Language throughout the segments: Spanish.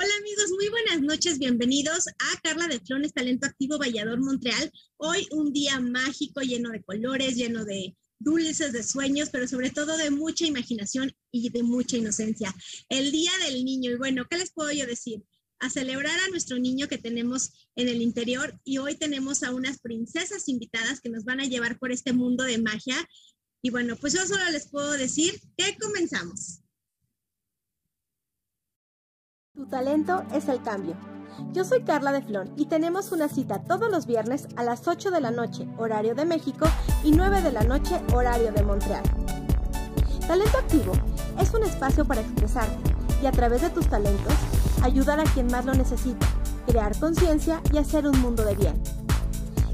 Hola amigos, muy buenas noches, bienvenidos a Carla de Flones, Talento Activo Vallador Montreal. Hoy un día mágico, lleno de colores, lleno de dulces, de sueños, pero sobre todo de mucha imaginación y de mucha inocencia. El Día del Niño, y bueno, ¿qué les puedo yo decir? A celebrar a nuestro niño que tenemos en el interior y hoy tenemos a unas princesas invitadas que nos van a llevar por este mundo de magia. Y bueno, pues yo solo les puedo decir que comenzamos. Tu talento es el cambio. Yo soy Carla de Flon y tenemos una cita todos los viernes a las 8 de la noche, horario de México, y 9 de la noche, horario de Montreal. Talento Activo es un espacio para expresarte y a través de tus talentos ayudar a quien más lo necesita, crear conciencia y hacer un mundo de bien.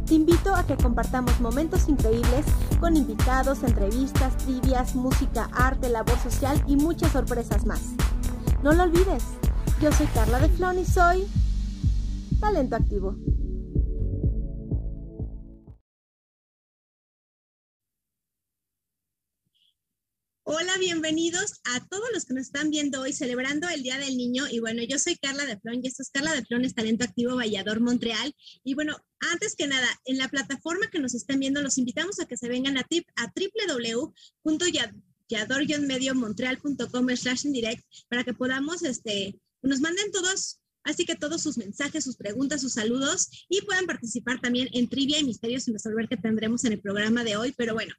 Te invito a que compartamos momentos increíbles con invitados, entrevistas, trivias, música, arte, labor social y muchas sorpresas más. No lo olvides, yo soy Carla de Flon y soy Talento Activo. Hola, bienvenidos a todos los que nos están viendo hoy celebrando el Día del Niño. Y bueno, yo soy Carla de Flon y esto es Carla de Flon, es Talento Activo Vallador Montreal. Y bueno, antes que nada, en la plataforma que nos están viendo, los invitamos a que se vengan a, tip, a www.yador-mediomontreal.com slash en direct para que podamos, este, nos manden todos Así que todos sus mensajes, sus preguntas, sus saludos y puedan participar también en trivia y misterios sin resolver que tendremos en el programa de hoy. Pero bueno,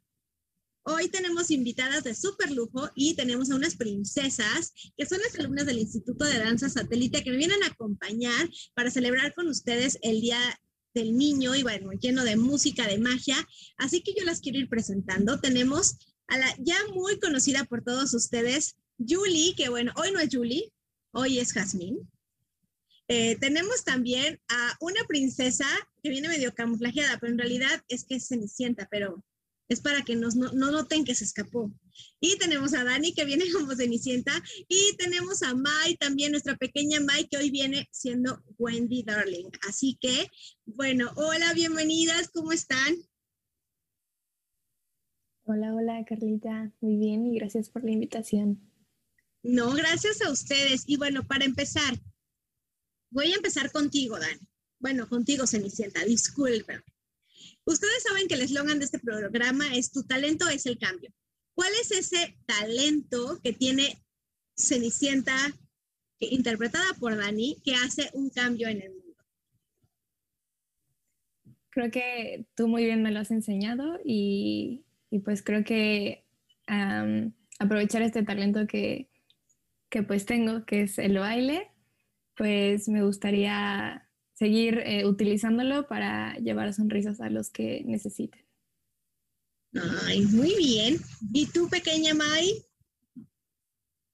Hoy tenemos invitadas de súper lujo y tenemos a unas princesas que son las alumnas del Instituto de Danza Satélite que me vienen a acompañar para celebrar con ustedes el Día del Niño y bueno, lleno de música, de magia. Así que yo las quiero ir presentando. Tenemos a la ya muy conocida por todos ustedes, Julie, que bueno, hoy no es Julie, hoy es Jazmín. Eh, tenemos también a una princesa que viene medio camuflajeada, pero en realidad es que es Cenicienta, pero es para que nos, no, no, noten que se escapó. Y tenemos a Dani que viene como Cenicienta y tenemos a Mai también, nuestra pequeña Mai que hoy viene siendo Wendy Darling. Así que, bueno, hola, bienvenidas, ¿cómo están? Hola, hola Carlita, muy bien y gracias por la invitación. No, gracias a ustedes. Y bueno, para empezar, voy a empezar contigo, Dani. Bueno, contigo, Cenicienta, disculpen. Ustedes saben que el eslogan de este programa es Tu talento es el cambio. ¿Cuál es ese talento que tiene Cenicienta, interpretada por Dani, que hace un cambio en el mundo? Creo que tú muy bien me lo has enseñado y, pues creo que aprovechar este talento que, que pues tengo, que es el baile, pues me gustaría seguir eh, utilizándolo para llevar sonrisas a los que necesiten. Ay, muy bien. ¿Y tú, pequeña Mai?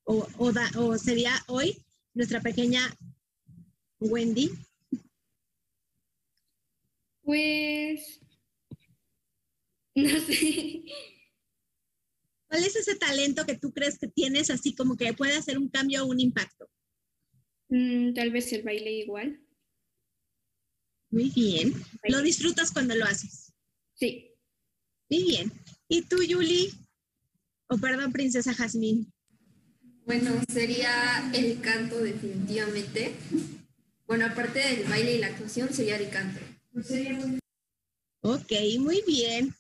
O, o, sería hoy nuestra pequeña Wendy? Pues, no sé. ¿Cuál es ese talento que tú crees que tienes así como que puede hacer un cambio o un impacto? Mm, tal vez el baile igual. Muy bien. ¿Lo disfrutas cuando lo haces? Sí. Muy bien. ¿Y tú, Yuli? O perdón, princesa Jazmín. Bueno, sería el canto definitivamente. Bueno, aparte del baile y la actuación, sería el canto. Ok, muy bien.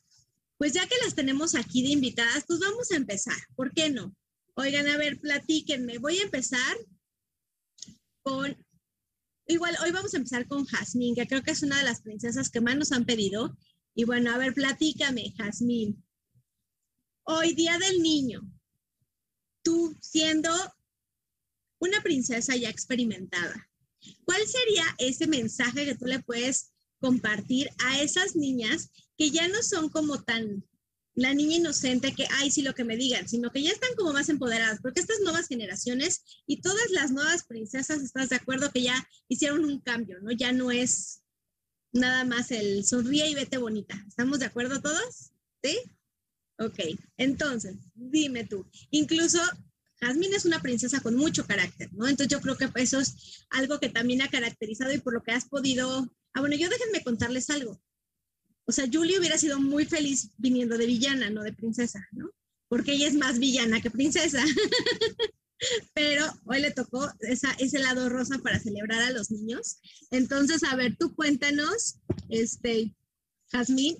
Pues ya que las tenemos aquí de invitadas, pues vamos a empezar. ¿Por qué no? Oigan, a ver, platíquenme. Voy a empezar con igual hoy vamos a empezar con Jazmín, que creo que es una de las princesas que más nos han pedido. Y bueno, a ver, platícame, Jazmín. Hoy, Día del Niño, tú siendo una princesa ya experimentada, ¿cuál sería ese mensaje que tú le puedes compartir a esas niñas que ya no son como tan la niña inocente que, ay, sí, lo que me digan, sino que ya están como más empoderadas, porque estas nuevas generaciones y todas las nuevas princesas, ¿estás de acuerdo que ya hicieron un cambio, ¿no? Ya no es nada más el sonríe y vete bonita. ¿Estamos de acuerdo todos? ¿Sí? Ok, entonces, dime tú, incluso Jasmine es una princesa con mucho carácter, ¿no? Entonces yo creo que eso es algo que también ha caracterizado y por lo que has podido... Ah, bueno, yo déjenme contarles algo. O sea, Julie hubiera sido muy feliz viniendo de villana, no de princesa, ¿no? Porque ella es más villana que princesa. Pero hoy le tocó ese lado rosa para celebrar a los niños. Entonces, a ver, tú cuéntanos, este, Jazmín,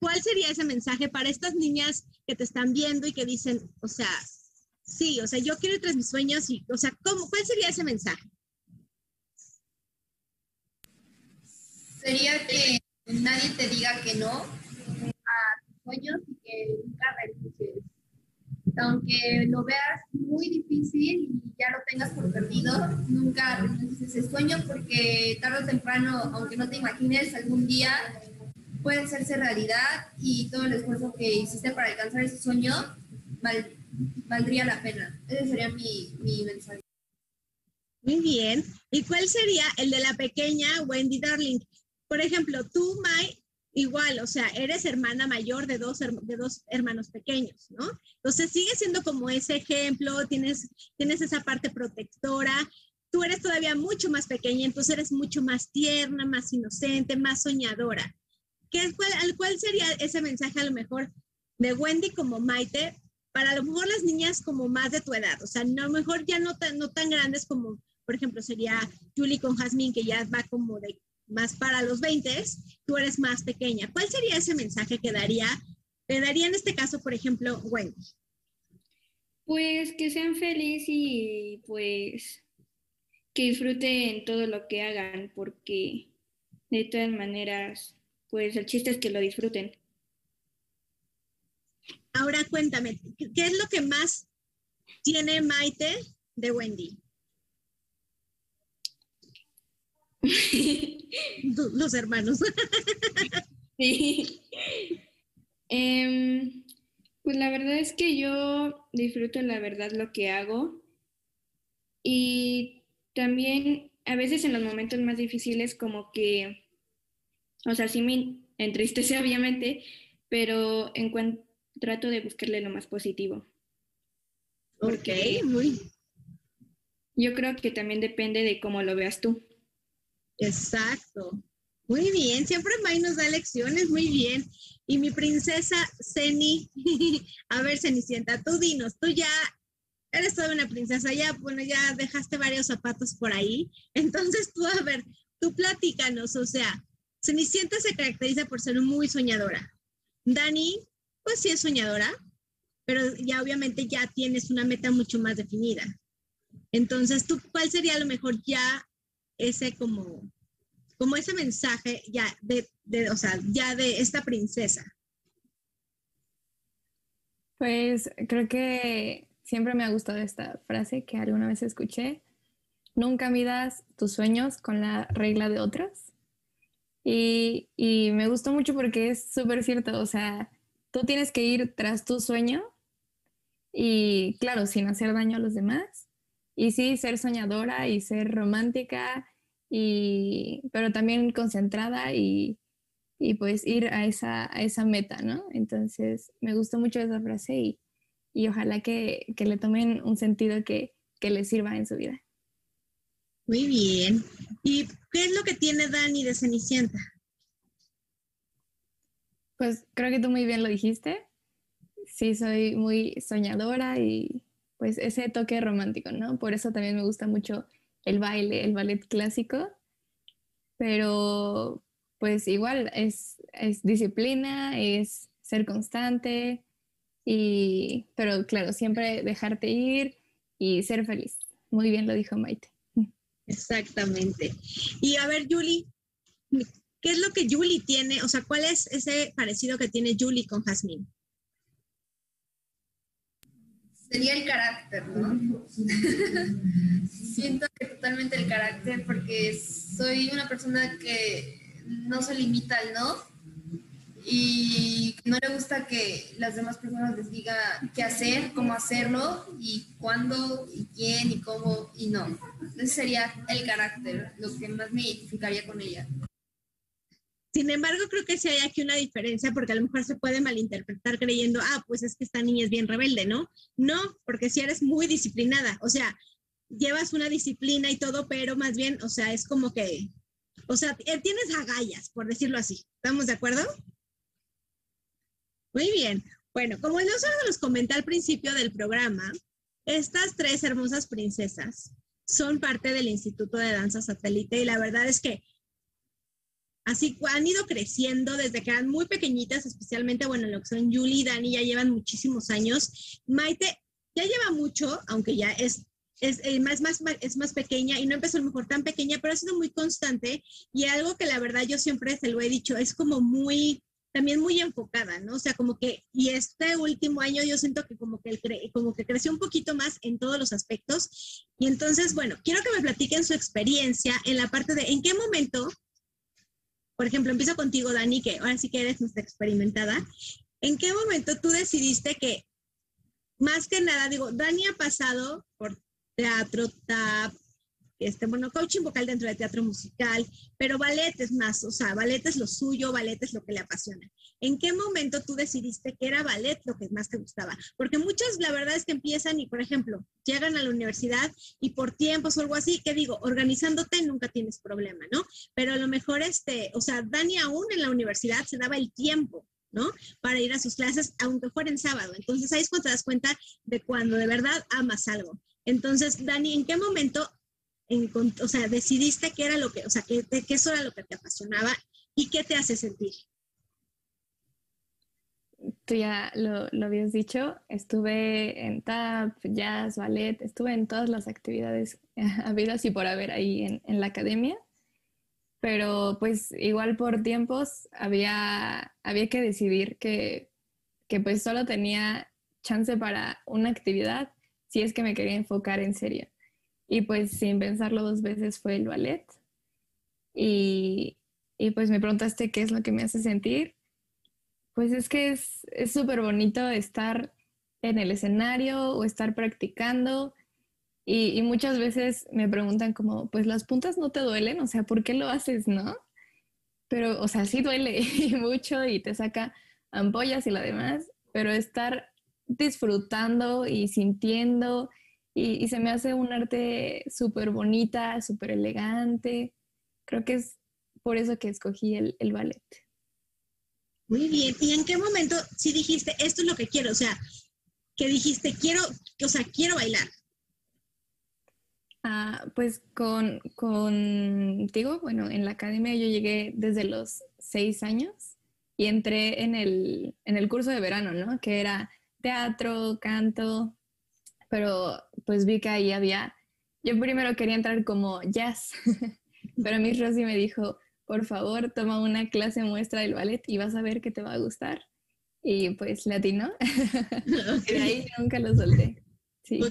¿cuál sería ese mensaje para estas niñas que te están viendo y que dicen, o sea, sí, o sea, yo quiero ir tras mis sueños y, o sea, ¿cómo, ¿cuál sería ese mensaje? Sería que nadie te diga que no a tus sueños y que nunca renuncies. Aunque lo veas muy difícil y ya lo tengas por perdido, nunca renuncies ese sueño porque tarde o temprano, aunque no te imagines, algún día puede hacerse realidad y todo el esfuerzo que hiciste para alcanzar ese sueño valdría la pena. Ese sería mi, mi mensaje. Muy bien. ¿Y cuál sería el de la pequeña Wendy Darling? Por ejemplo, tú, Mai, igual, o sea, eres hermana mayor de dos, de dos hermanos pequeños, ¿no? Entonces sigue siendo como ese ejemplo, tienes, tienes esa parte protectora, tú eres todavía mucho más pequeña, entonces eres mucho más tierna, más inocente, más soñadora. ¿Qué, cuál, ¿Cuál sería ese mensaje a lo mejor de Wendy como Maite para a lo mejor las niñas como más de tu edad? O sea, a lo mejor ya no tan, no tan grandes como, por ejemplo, sería Julie con Jasmine, que ya va como de más para los 20, tú eres más pequeña. ¿Cuál sería ese mensaje que daría, le daría en este caso, por ejemplo, Wendy? Pues que sean felices y pues que disfruten todo lo que hagan, porque de todas maneras, pues el chiste es que lo disfruten. Ahora cuéntame, ¿qué es lo que más tiene Maite de Wendy? Los hermanos. sí. Em, pues la verdad es que yo disfruto la verdad lo que hago y también a veces en los momentos más difíciles como que, o sea, sí me entristece obviamente, pero en trato de buscarle lo más positivo. Ok, muy. Yo creo que también depende de cómo lo veas tú. Exacto. Muy bien, siempre May nos da lecciones, muy bien. Y mi princesa Ceni, a ver, Cenicienta, tú dinos, tú ya eres toda una princesa, ya, bueno, ya dejaste varios zapatos por ahí. Entonces tú, a ver, tú platícanos, o sea, Cenicienta se caracteriza por ser muy soñadora. Dani, pues sí es soñadora, pero ya obviamente ya tienes una meta mucho más definida. Entonces, ¿tú cuál sería a lo mejor ya ese como, como ese mensaje ya de, o sea, ya de esta princesa? Pues creo que siempre me ha gustado esta frase que alguna vez escuché. Nunca midas tus sueños con la regla de otros. Y, y me gustó mucho porque es súper cierto. O sea, tú tienes que ir tras tu sueño y, claro, sin hacer daño a los demás y sí, ser soñadora y ser romántica, y, pero también concentrada y, y pues ir a esa, a esa meta, ¿no? Entonces, me gustó mucho esa frase y, y ojalá que, que, le tomen un sentido que, que les sirva en su vida. Muy bien. ¿Y qué es lo que tiene Dani de Cenicienta? Pues creo que tú muy bien lo dijiste. Sí, soy muy soñadora y pues ese toque romántico, ¿no? Por eso también me gusta mucho el baile, el ballet clásico, pero pues igual es, es disciplina, es ser constante, y, pero claro, siempre dejarte ir y ser feliz. Muy bien lo dijo Maite. Exactamente. Y a ver, Julie, ¿qué es lo que Julie tiene? O sea, ¿cuál es ese parecido que tiene Julie con Jasmine? Sería el carácter, ¿no? Siento que totalmente el carácter porque soy una persona que no se limita al no y no le gusta que las demás personas les diga qué hacer, cómo hacerlo y cuándo y quién y cómo y no. Ese sería el carácter, lo que más me identificaría con ella. Sin embargo, creo que sí hay aquí una diferencia porque a lo mejor se puede malinterpretar creyendo, ah, pues es que esta niña es bien rebelde, ¿no? No, porque si eres muy disciplinada, o sea, llevas una disciplina y todo, pero más bien, o sea, es como que, o sea, eh, tienes agallas, por decirlo así. ¿Estamos de acuerdo? Muy bien. Bueno, como se los comenté al principio del programa, estas tres hermosas princesas son parte del Instituto de Danza Satélite y la verdad es que Así han ido creciendo desde que eran muy pequeñitas, especialmente, bueno, lo que son Julie y Dani ya llevan muchísimos años. Maite ya lleva mucho, aunque ya es, es, eh, más, más, es más pequeña y no empezó a lo mejor tan pequeña, pero ha sido muy constante y algo que la verdad yo siempre se lo he dicho, es como muy, también muy enfocada, ¿no? O sea, como que, y este último año yo siento que como que, como que creció un poquito más en todos los aspectos. Y entonces, bueno, quiero que me platiquen su experiencia en la parte de en qué momento por ejemplo, empiezo contigo, Dani, que ahora sí que eres nuestra experimentada. ¿En qué momento tú decidiste que, más que nada, digo, Dani ha pasado por teatro, tap, este, bueno, coaching vocal dentro de teatro musical, pero ballet es más, o sea, ballet es lo suyo, ballet es lo que le apasiona. ¿En qué momento tú decidiste que era ballet lo que más te gustaba? Porque muchos, la verdad es que empiezan y, por ejemplo, llegan a la universidad y por tiempos o algo así, que digo, organizándote nunca tienes problema, ¿no? Pero a lo mejor, este, o sea, Dani aún en la universidad se daba el tiempo ¿no? Para ir a sus clases, aunque fuera en sábado. Entonces ahí es cuando te das cuenta de cuando de verdad amas algo. Entonces, Dani, ¿en qué momento o sea, decidiste qué era lo que, o sea, que, que eso era lo que te apasionaba y qué te hace sentir. Tú ya lo, lo habías dicho, estuve en tap, jazz, ballet, estuve en todas las actividades habidas y por haber ahí en, en la academia, pero pues igual por tiempos había, había que decidir que, que pues solo tenía chance para una actividad si es que me quería enfocar en serio. Y pues sin pensarlo dos veces fue el ballet. Y, y pues me preguntaste qué es lo que me hace sentir. Pues es que es súper bonito estar en el escenario o estar practicando. Y, y, muchas veces me preguntan como, pues las puntas no te duelen, o sea, ¿por qué lo haces, no? Pero, o sea, sí duele mucho y te saca ampollas y lo demás, pero estar disfrutando y sintiendo y, se me hace un arte súper bonita, súper elegante. Creo que es por eso que escogí el, el ballet. Muy bien. ¿Y en qué momento sí dijiste, esto es lo que quiero? O sea, que dijiste, quiero, o sea, quiero bailar. Ah, pues con, contigo, bueno, en la academia yo llegué desde los seis años y entré en el, en el curso de verano, ¿no? Que era teatro, canto, pero pues vi que ahí había, yo primero quería entrar como jazz, pero mi Rosy me dijo, por favor, toma una clase muestra del ballet y vas a ver que te va a gustar. Y pues latino, y de ahí nunca lo solté. Sí. Ok,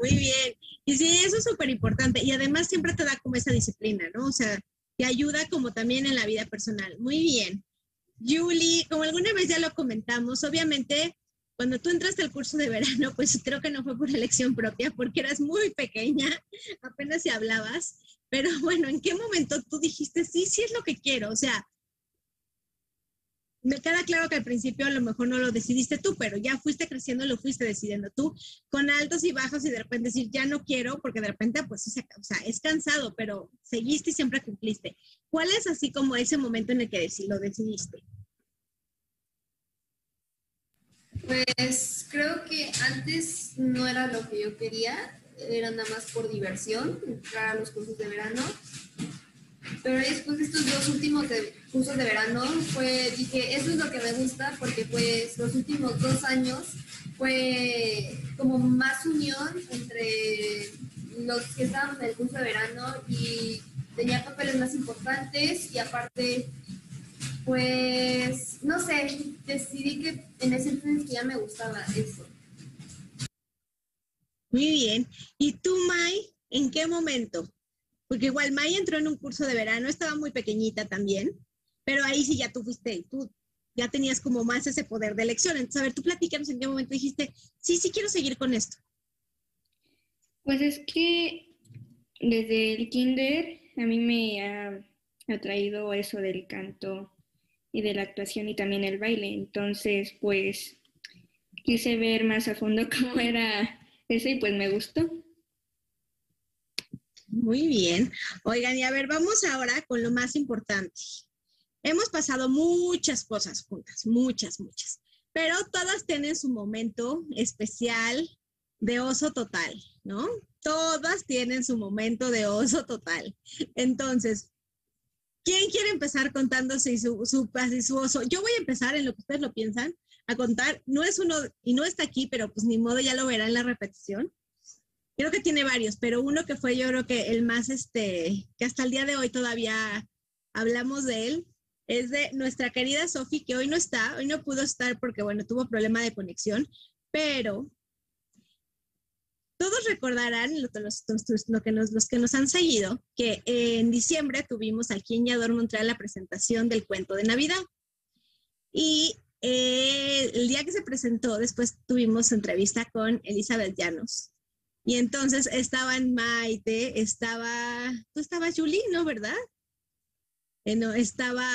muy bien. Y sí, eso es súper importante. Y además siempre te da como esa disciplina, ¿no? O sea, te ayuda como también en la vida personal. Muy bien. Julie, como alguna vez ya lo comentamos, obviamente cuando tú entraste al curso de verano, pues creo que no fue por elección propia, porque eras muy pequeña, apenas si hablabas, pero bueno, ¿en qué momento tú dijiste, sí, sí es lo que quiero? O sea, me queda claro que al principio a lo mejor no lo decidiste tú, pero ya fuiste creciendo, lo fuiste decidiendo tú, con altos y bajos y de repente decir, ya no quiero, porque de repente, pues, o sea, es cansado, pero seguiste y siempre cumpliste. ¿Cuál es así como ese momento en el que lo decidiste? Pues creo que antes no era lo que yo quería, era nada más por diversión, entrar a los cursos de verano. Pero después de estos dos últimos cursos de verano, fue, dije, eso es lo que me gusta porque pues los últimos dos años fue como más unión entre los que estaban en el curso de verano y tenía papeles más importantes y aparte pues, no sé, decidí que en ese entonces ya me gustaba eso. Muy bien. ¿Y tú, Mai, en qué momento? Porque igual Mai entró en un curso de verano, estaba muy pequeñita también, pero ahí sí ya tú fuiste, tú ya tenías como más ese poder de elección. Entonces, a ver, tú platícanos en qué momento dijiste, sí, sí quiero seguir con esto. Pues es que desde el kinder a mí me ha atraído eso del canto y de la actuación y también el baile. Entonces, pues quise ver más a fondo cómo era eso y pues me gustó. Muy bien. Oigan, y a ver, vamos ahora con lo más importante. Hemos pasado muchas cosas juntas, muchas, muchas, pero todas tienen su momento especial de oso total, ¿no? Todas tienen su momento de oso total. Entonces, ¿quién quiere empezar contándose su, su, su oso? Yo voy a empezar en lo que ustedes lo piensan, a contar. No es uno, y no está aquí, pero pues ni modo, ya lo verán en la repetición. Creo que tiene varios, pero uno que fue yo creo que el más, este, que hasta el día de hoy todavía hablamos de él, es de nuestra querida Sofi, que hoy no está, hoy no pudo estar porque, bueno, tuvo problema de conexión, pero todos recordarán, lo, que nos, los que nos han seguido, que en diciembre tuvimos aquí en Yador Montreal la presentación del cuento de Navidad. Y eh, el día que se presentó, después tuvimos entrevista con Elizabeth Llanos. Y entonces estaban Maite, estaba, tú estabas Julie, ¿no? ¿Verdad? Eh, no, estaba,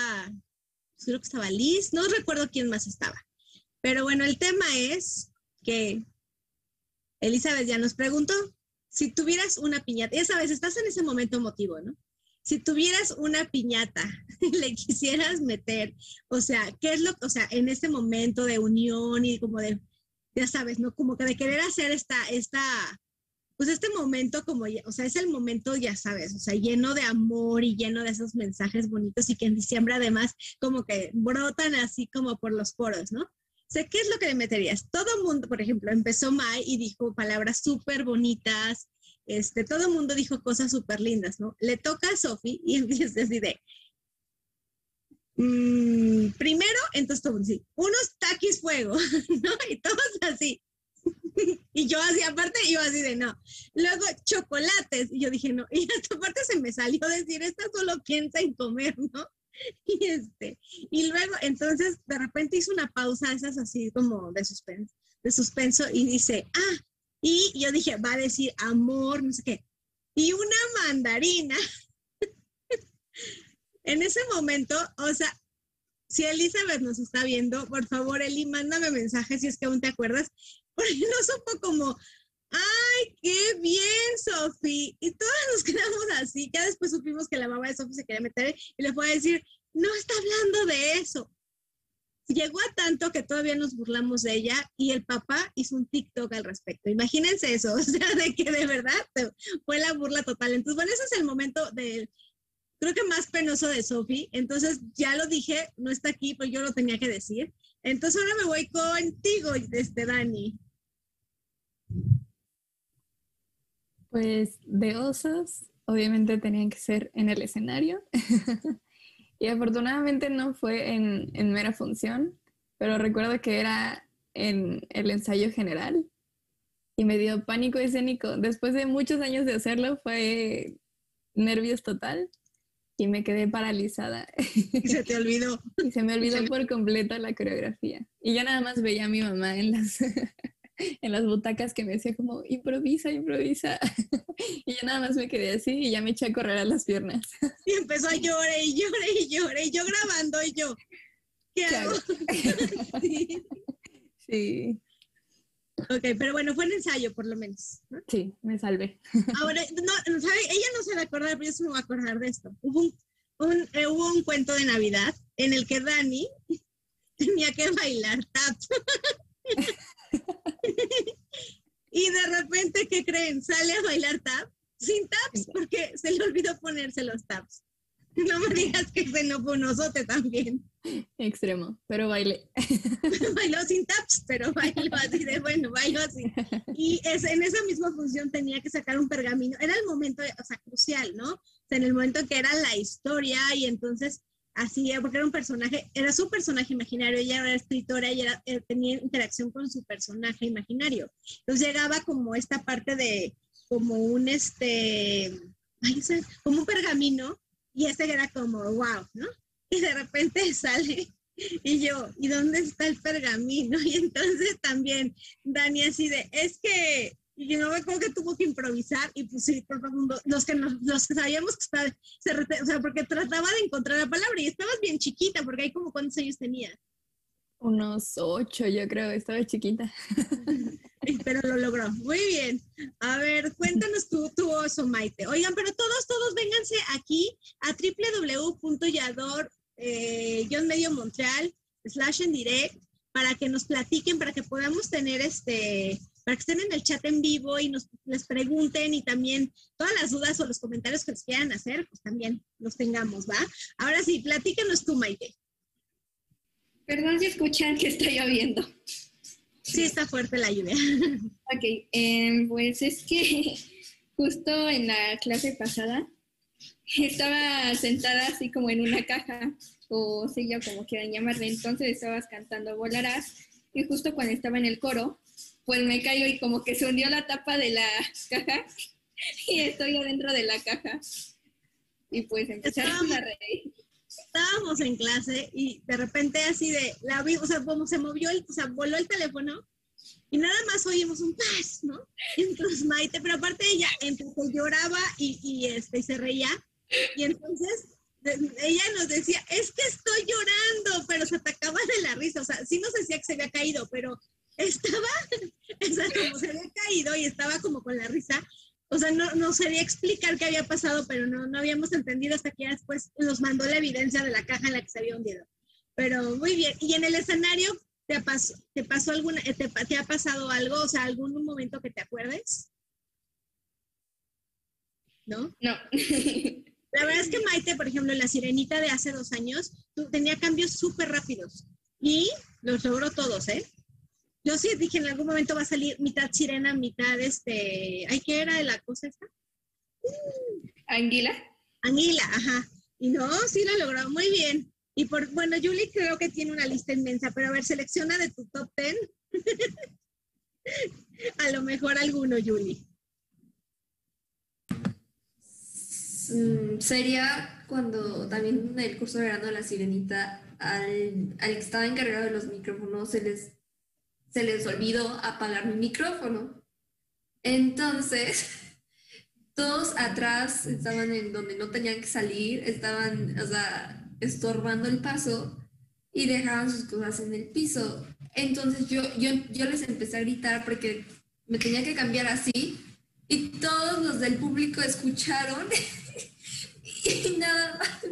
creo que estaba Liz, no recuerdo quién más estaba. Pero bueno, el tema es que Elizabeth ya nos preguntó, si tuvieras una piñata, ya sabes, estás en ese momento emotivo, ¿no? Si tuvieras una piñata, le quisieras meter, o sea, ¿qué es lo, o sea, en ese momento de unión y como de, ya sabes, ¿no? Como que de querer hacer esta, esta, pues este momento como, o sea, es el momento, ya sabes, o sea, lleno de amor y lleno de esos mensajes bonitos y que en diciembre además como que brotan así como por los poros, ¿no? Sé ¿qué es lo que le meterías? Todo el mundo, por ejemplo, empezó Mai y dijo palabras súper bonitas, este, todo el mundo dijo cosas súper lindas, ¿no? Le toca a Sofi y empieza así de, mm, primero, entonces todo así, unos taquis fuego, ¿no? Y todos así. y yo así, aparte, yo así de no. Luego, chocolates. Y yo dije, no. Y esta parte se me salió decir, esta solo piensa en comer, ¿no? Y, este, y luego, entonces, de repente hizo una pausa, esas así como de suspenso, de suspenso, y dice, ah, y yo dije, va a decir amor, no sé qué, y una mandarina. en ese momento, o sea, si Elizabeth nos está viendo, por favor, Eli, mándame mensaje si es que aún te acuerdas, porque no supo como, ¡ay, qué bien, Sofi! Y todos nos quedamos así. Ya después supimos que la mamá de Sofi se quería meter y le fue a decir, no está hablando de eso. Llegó a tanto que todavía nos burlamos de ella y el papá hizo un TikTok al respecto. Imagínense eso, o sea, de que de verdad fue la burla total. Entonces, bueno, ese es el momento del, creo que más penoso de Sofi. Entonces, ya lo dije, no está aquí, pero yo lo tenía que decir. Entonces, ahora me voy contigo, este, Dani. Pues de osos, obviamente tenían que ser en el escenario. y afortunadamente no fue en, mera función, pero recuerdo que era en el ensayo general y me dio pánico escénico. Después de muchos años de hacerlo fue nervios total y me quedé paralizada. Y se te olvidó. y se me olvidó por completo la coreografía. Y yo nada más veía a mi mamá en las, en las butacas que me decía como, improvisa, improvisa. y yo nada más me quedé así y ya me eché a correr a las piernas. y empezó a llorar y llorar y llorar y yo grabando y yo, ¿qué, hago? sí. Ok, pero bueno, fue un ensayo por lo menos. Sí, me salvé. Ahora, no, ¿sabe? ella no se va a acordar, pero yo se me voy a acordar de esto. Hubo un, un, eh, hubo un cuento de Navidad en el que Dani tenía que bailar tap. y de repente, ¿qué creen? Sale a bailar tap sin taps porque se le olvidó ponerse los taps. No me digas que se no fue un osote también. Extremo, pero bailé. bailó sin taps, pero bailó así de bueno, bailó así. Y es, en esa misma función tenía que sacar un pergamino. Era el momento, o sea, crucial, ¿no? O sea, en el momento en que era la historia y entonces así, porque era un personaje, era su personaje imaginario, ella era escritora y era, eh, tenía interacción con su personaje imaginario. Entonces llegaba como esta parte de, como un, este, como un pergamino, y este era como, wow, ¿no? Y de repente sale Y yo, ¿y dónde está el pergamino? Y entonces también Dani así de, es que y yo no me acuerdo que tuvo que improvisar y pues sí, todo el mundo, los que, nos, los que sabíamos que estaba, se, o sea, porque trataba de encontrar la palabra y estabas bien chiquita, porque ahí como cuántos años tenía. Unos ocho, yo creo, estaba chiquita. pero lo logró. Muy bien. A ver, cuéntanos tú, tu oso, Maite. Oigan, pero todos, todos vénganse aquí a www.yador, eh, medio Montreal, slash en direct, para que nos platiquen, para que podamos tener este, para que estén en el chat en vivo y nos les pregunten y también todas las dudas o los comentarios que les quieran hacer, pues también los tengamos, ¿va? Ahora sí, platícanos tú, Maite. Perdón si escuchan que está lloviendo. Sí, está fuerte la lluvia. Ok, em, pues es que justo en la clase pasada estaba sentada así como en una caja, o silla, como quieran llamarle, entonces estabas cantando Volarás, y justo cuando estaba en el coro, pues me caigo y como que se hundió la tapa de la caja y estoy adentro de la caja. Y pues empezaron a reír. Estábamos en clase y de repente así de, la vi, o sea, como se movió, el, o sea, voló el teléfono y nada más oímos un paz, ¿no? Entonces Maite, pero aparte ella, entre lloraba y, y, este, y se reía, y entonces ella nos decía, es que estoy llorando, pero se atacaba de la risa, o sea, sí nos decía que se había caído, pero estaba, o sea, como se había caído y estaba como con la risa. O sea, no, no sabía explicar qué había pasado, pero no, no habíamos entendido hasta que ya después nos mandó la evidencia de la caja en la que se había hundido. Pero muy bien. ¿Y en el escenario te, pasó, te pasó alguna, te, te ha pasado algo? O sea, algún momento que te acuerdes? ¿No? No. La verdad es que Maite, por ejemplo, en la sirenita de hace dos años, tenía cambios súper rápidos y los logró todos, ¿eh? Yo sí dije en algún momento va a salir mitad sirena, mitad este, ¿ay qué era la cosa esta? Anguila. Anguila, ajá. Y no, sí lo logró muy bien. Y por, bueno, Julie creo que tiene una lista inmensa, pero a ver, selecciona de tu top ten. a lo mejor alguno, Julie. Mm, sería cuando también en el curso de verano de la sirenita, al, al que estaba encargado de los micrófonos, se les se les olvidó apagar mi micrófono. Entonces, todos atrás estaban en donde no tenían que salir, estaban, o sea, estorbando el paso y dejaban sus cosas en el piso. Entonces yo, yo, yo les empecé a gritar porque me tenía que cambiar así y todos los del público escucharon y nada más.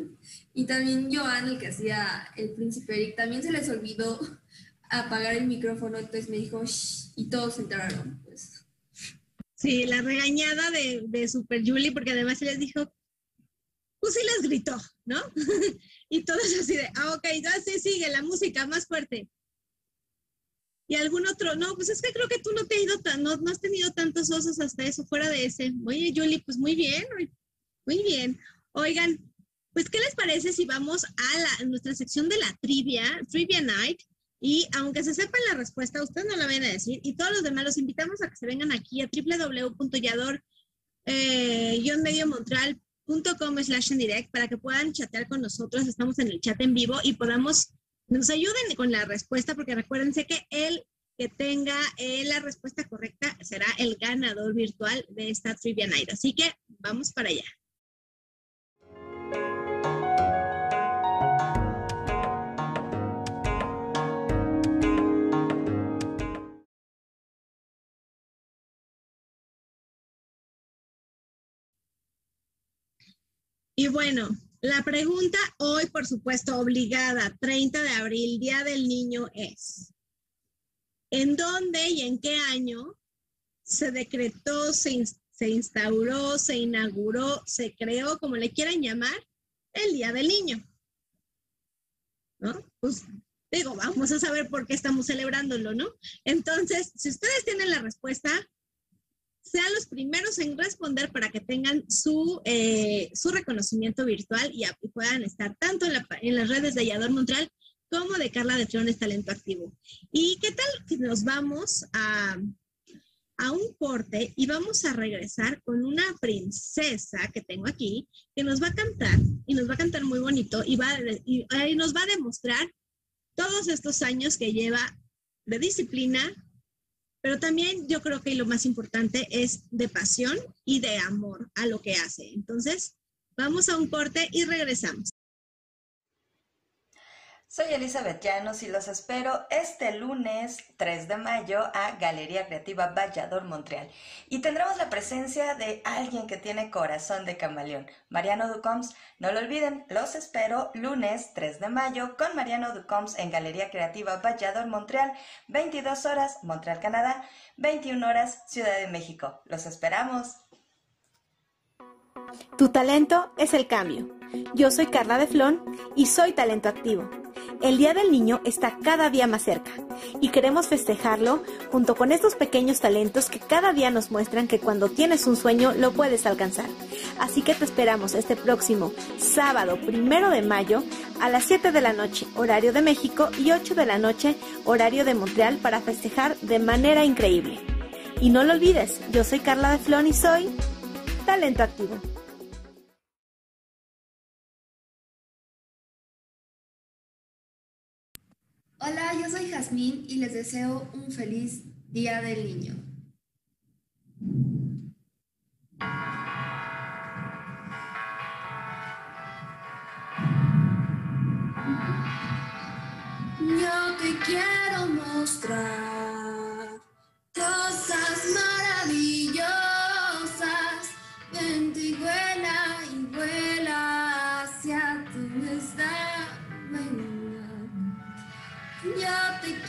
Y también Joan, el que hacía el príncipe Eric, también se les olvidó apagar el micrófono, entonces me dijo, Shh", y todos entraron, pues. Sí, la regañada de, de Super Julie, porque además les dijo, pues sí les gritó, ¿no? y todos así de, ah, ok, ya sí, sigue la música más fuerte. Y algún otro, no, pues es que creo que tú no te has ido tan, no, no has tenido tantos osos hasta eso, fuera de ese. Oye, Julie, pues muy bien, muy bien. Oigan, pues, ¿qué les parece si vamos a nuestra sección de la trivia, Trivia Night? Y aunque se sepan la respuesta, ustedes no la van a decir. Y todos los demás los invitamos a que se vengan aquí a www.yador eh, slash en direct para que puedan chatear con nosotros. Estamos en el chat en vivo y podamos, nos ayuden con la respuesta, porque recuérdense que el que tenga eh, la respuesta correcta será el ganador virtual de esta Trivia Night. Así que vamos para allá. Y bueno, la pregunta hoy, por supuesto, obligada, 30 de abril, Día del Niño, es, ¿en dónde y en qué año se decretó, se, instauró, se inauguró, se creó, como le quieran llamar, el Día del Niño? ¿No? Pues digo, vamos a saber por qué estamos celebrándolo, ¿no? Entonces, si ustedes tienen la respuesta, sean los primeros en responder para que tengan su, eh, su reconocimiento virtual y, puedan estar tanto en, las redes de Yador Montreal como de Carla de Triones Talento Activo. ¿Y qué tal que nos vamos a, a un corte y vamos a regresar con una princesa que tengo aquí que nos va a cantar y nos va a cantar muy bonito y, va, y nos va a demostrar todos estos años que lleva de disciplina, pero también yo creo que lo más importante es de pasión y de amor a lo que hace. Entonces, vamos a un corte y regresamos. Soy Elizabeth Llanos y los espero este lunes 3 de mayo a Galería Creativa Vallador Montreal. Y tendremos la presencia de alguien que tiene corazón de camaleón, Mariano Ducoms. No lo olviden, los espero lunes 3 de mayo con Mariano Ducoms en Galería Creativa Vallador Montreal, 22 horas Montreal, Canadá, 21 horas Ciudad de México. Los esperamos. Tu talento es el cambio. Yo soy Carla de Flon y soy talento activo. El Día del Niño está cada día más cerca y queremos festejarlo junto con estos pequeños talentos que cada día nos muestran que cuando tienes un sueño lo puedes alcanzar. Así que te esperamos este próximo sábado primero de mayo a las 7 de la noche, horario de México, y 8 de la noche, horario de Montreal, para festejar de manera increíble. Y no lo olvides, yo soy Carla de Flon y soy talento activo. Hola, yo soy Jazmín y les deseo un feliz Día del Niño. Yo te quiero mostrar cosas maravillosas.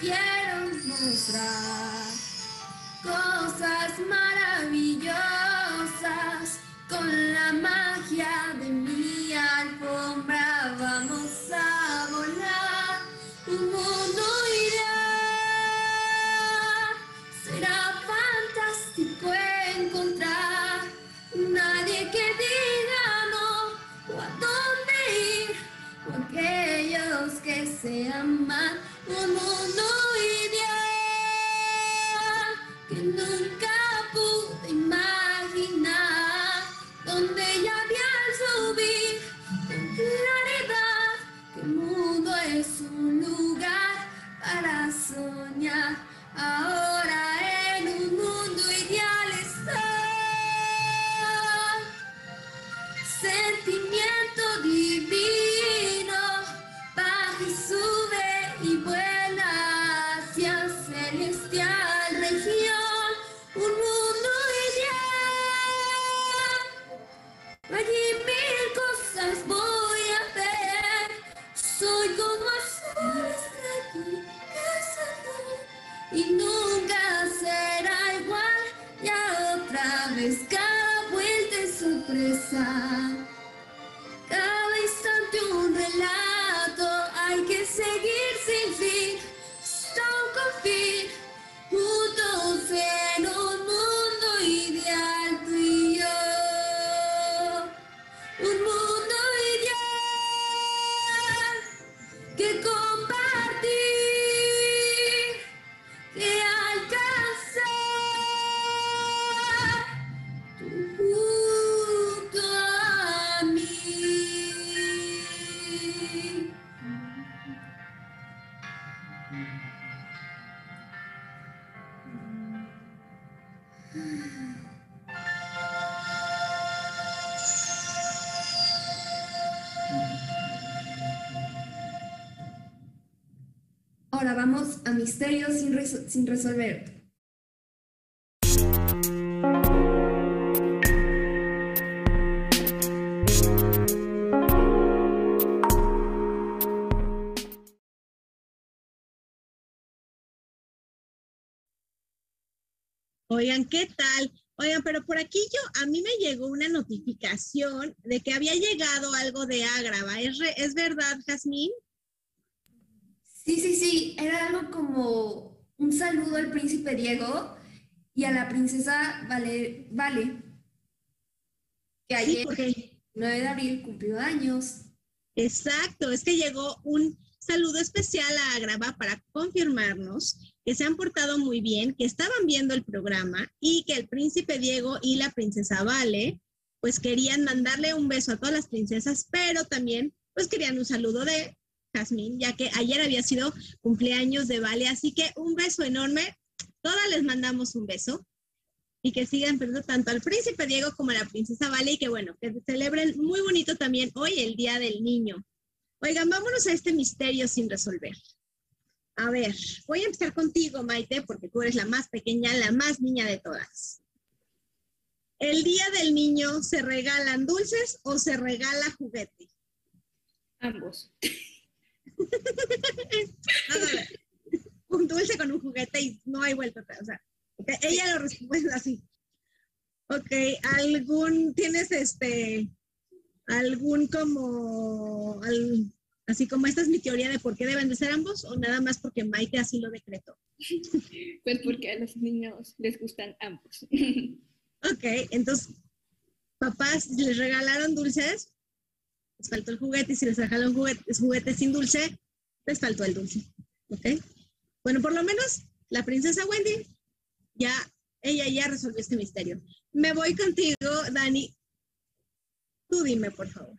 Quiero mostrar cosas maravillosas con la magia de mi misterios sin, resol- sin resolver. Oigan, ¿qué tal? Oigan, pero por aquí yo, a mí me llegó una notificación de que había llegado algo de Ágrava. ¿Es, ¿es verdad, Jazmín? Sí, sí, sí, era algo como un saludo al príncipe Diego y a la princesa Vale, Vale, que Sí, ayer, porque 9 de abril, cumplió años. Exacto, es que llegó un saludo especial a Agrava para confirmarnos que se han portado muy bien, que estaban viendo el programa y que el príncipe Diego y la princesa Vale pues querían mandarle un beso a todas las princesas, pero también pues querían un saludo de Jazmín, ya que ayer había sido cumpleaños de Vale, así que un beso enorme. Todas les mandamos un beso y que sigan perdiendo tanto al príncipe Diego como a la princesa Vale y que bueno, que celebren muy bonito también hoy el Día del Niño. Oigan, vámonos a este misterio sin resolver. A ver, voy a empezar contigo, Maite, porque tú eres la más pequeña, la más niña de todas. ¿El Día del Niño se regalan dulces o se regala juguete? Ambos. Un dulce con un juguete y no hay vuelta atrás. O sea, ella lo responde así. Ok, ¿algún, tienes este, algún como, así como esta es mi teoría de por qué deben de ser ambos o nada más porque Maite así lo decretó? Pues porque a los niños les gustan ambos. Ok, entonces, papás les regalaron dulces, les faltó el juguete y si les regalaron juguete, juguete sin dulce, les faltó el dulce. ¿Ok? Bueno, por lo menos la princesa Wendy ya, ella ya resolvió este misterio. Me voy contigo, Dani. Tú dime, por favor.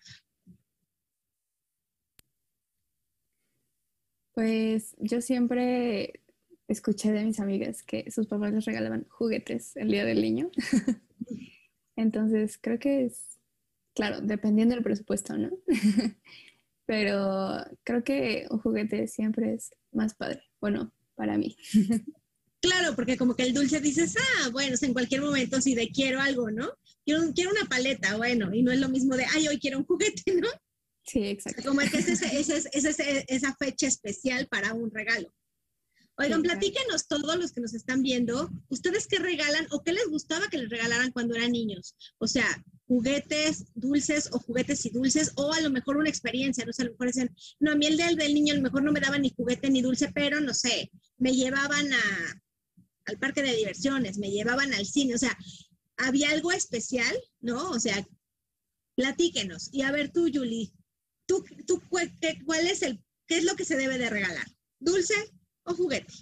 Pues yo siempre escuché de mis amigas que sus papás les regalaban juguetes el día del niño. Entonces creo que es, claro, dependiendo del presupuesto, ¿no? Pero creo que un juguete siempre es más padre. Bueno, para mí. Claro, porque como que el dulce dices, ah, bueno, en cualquier momento si de quiero algo, ¿no? Quiero, quiero una paleta, bueno, y no es lo mismo de, ay, hoy quiero un juguete, ¿no? Sí, exacto. Como que es, esa fecha especial para un regalo. Oigan, platíquenos todos los que nos están viendo, ¿ustedes qué regalan o qué les gustaba que les regalaran cuando eran niños? O sea, juguetes, dulces o juguetes y dulces, o a lo mejor una experiencia, no sé, a lo mejor dicen, no, a mí el del, del niño a lo mejor no me daban ni juguete ni dulce, pero no sé, me llevaban al parque de diversiones, me llevaban al cine, o sea, había algo especial, ¿no? O sea, platíquenos. Y a ver tú, Julie, ¿tú, tú cuál es el, qué es lo que se debe de regalar? ¿Dulce o juguete?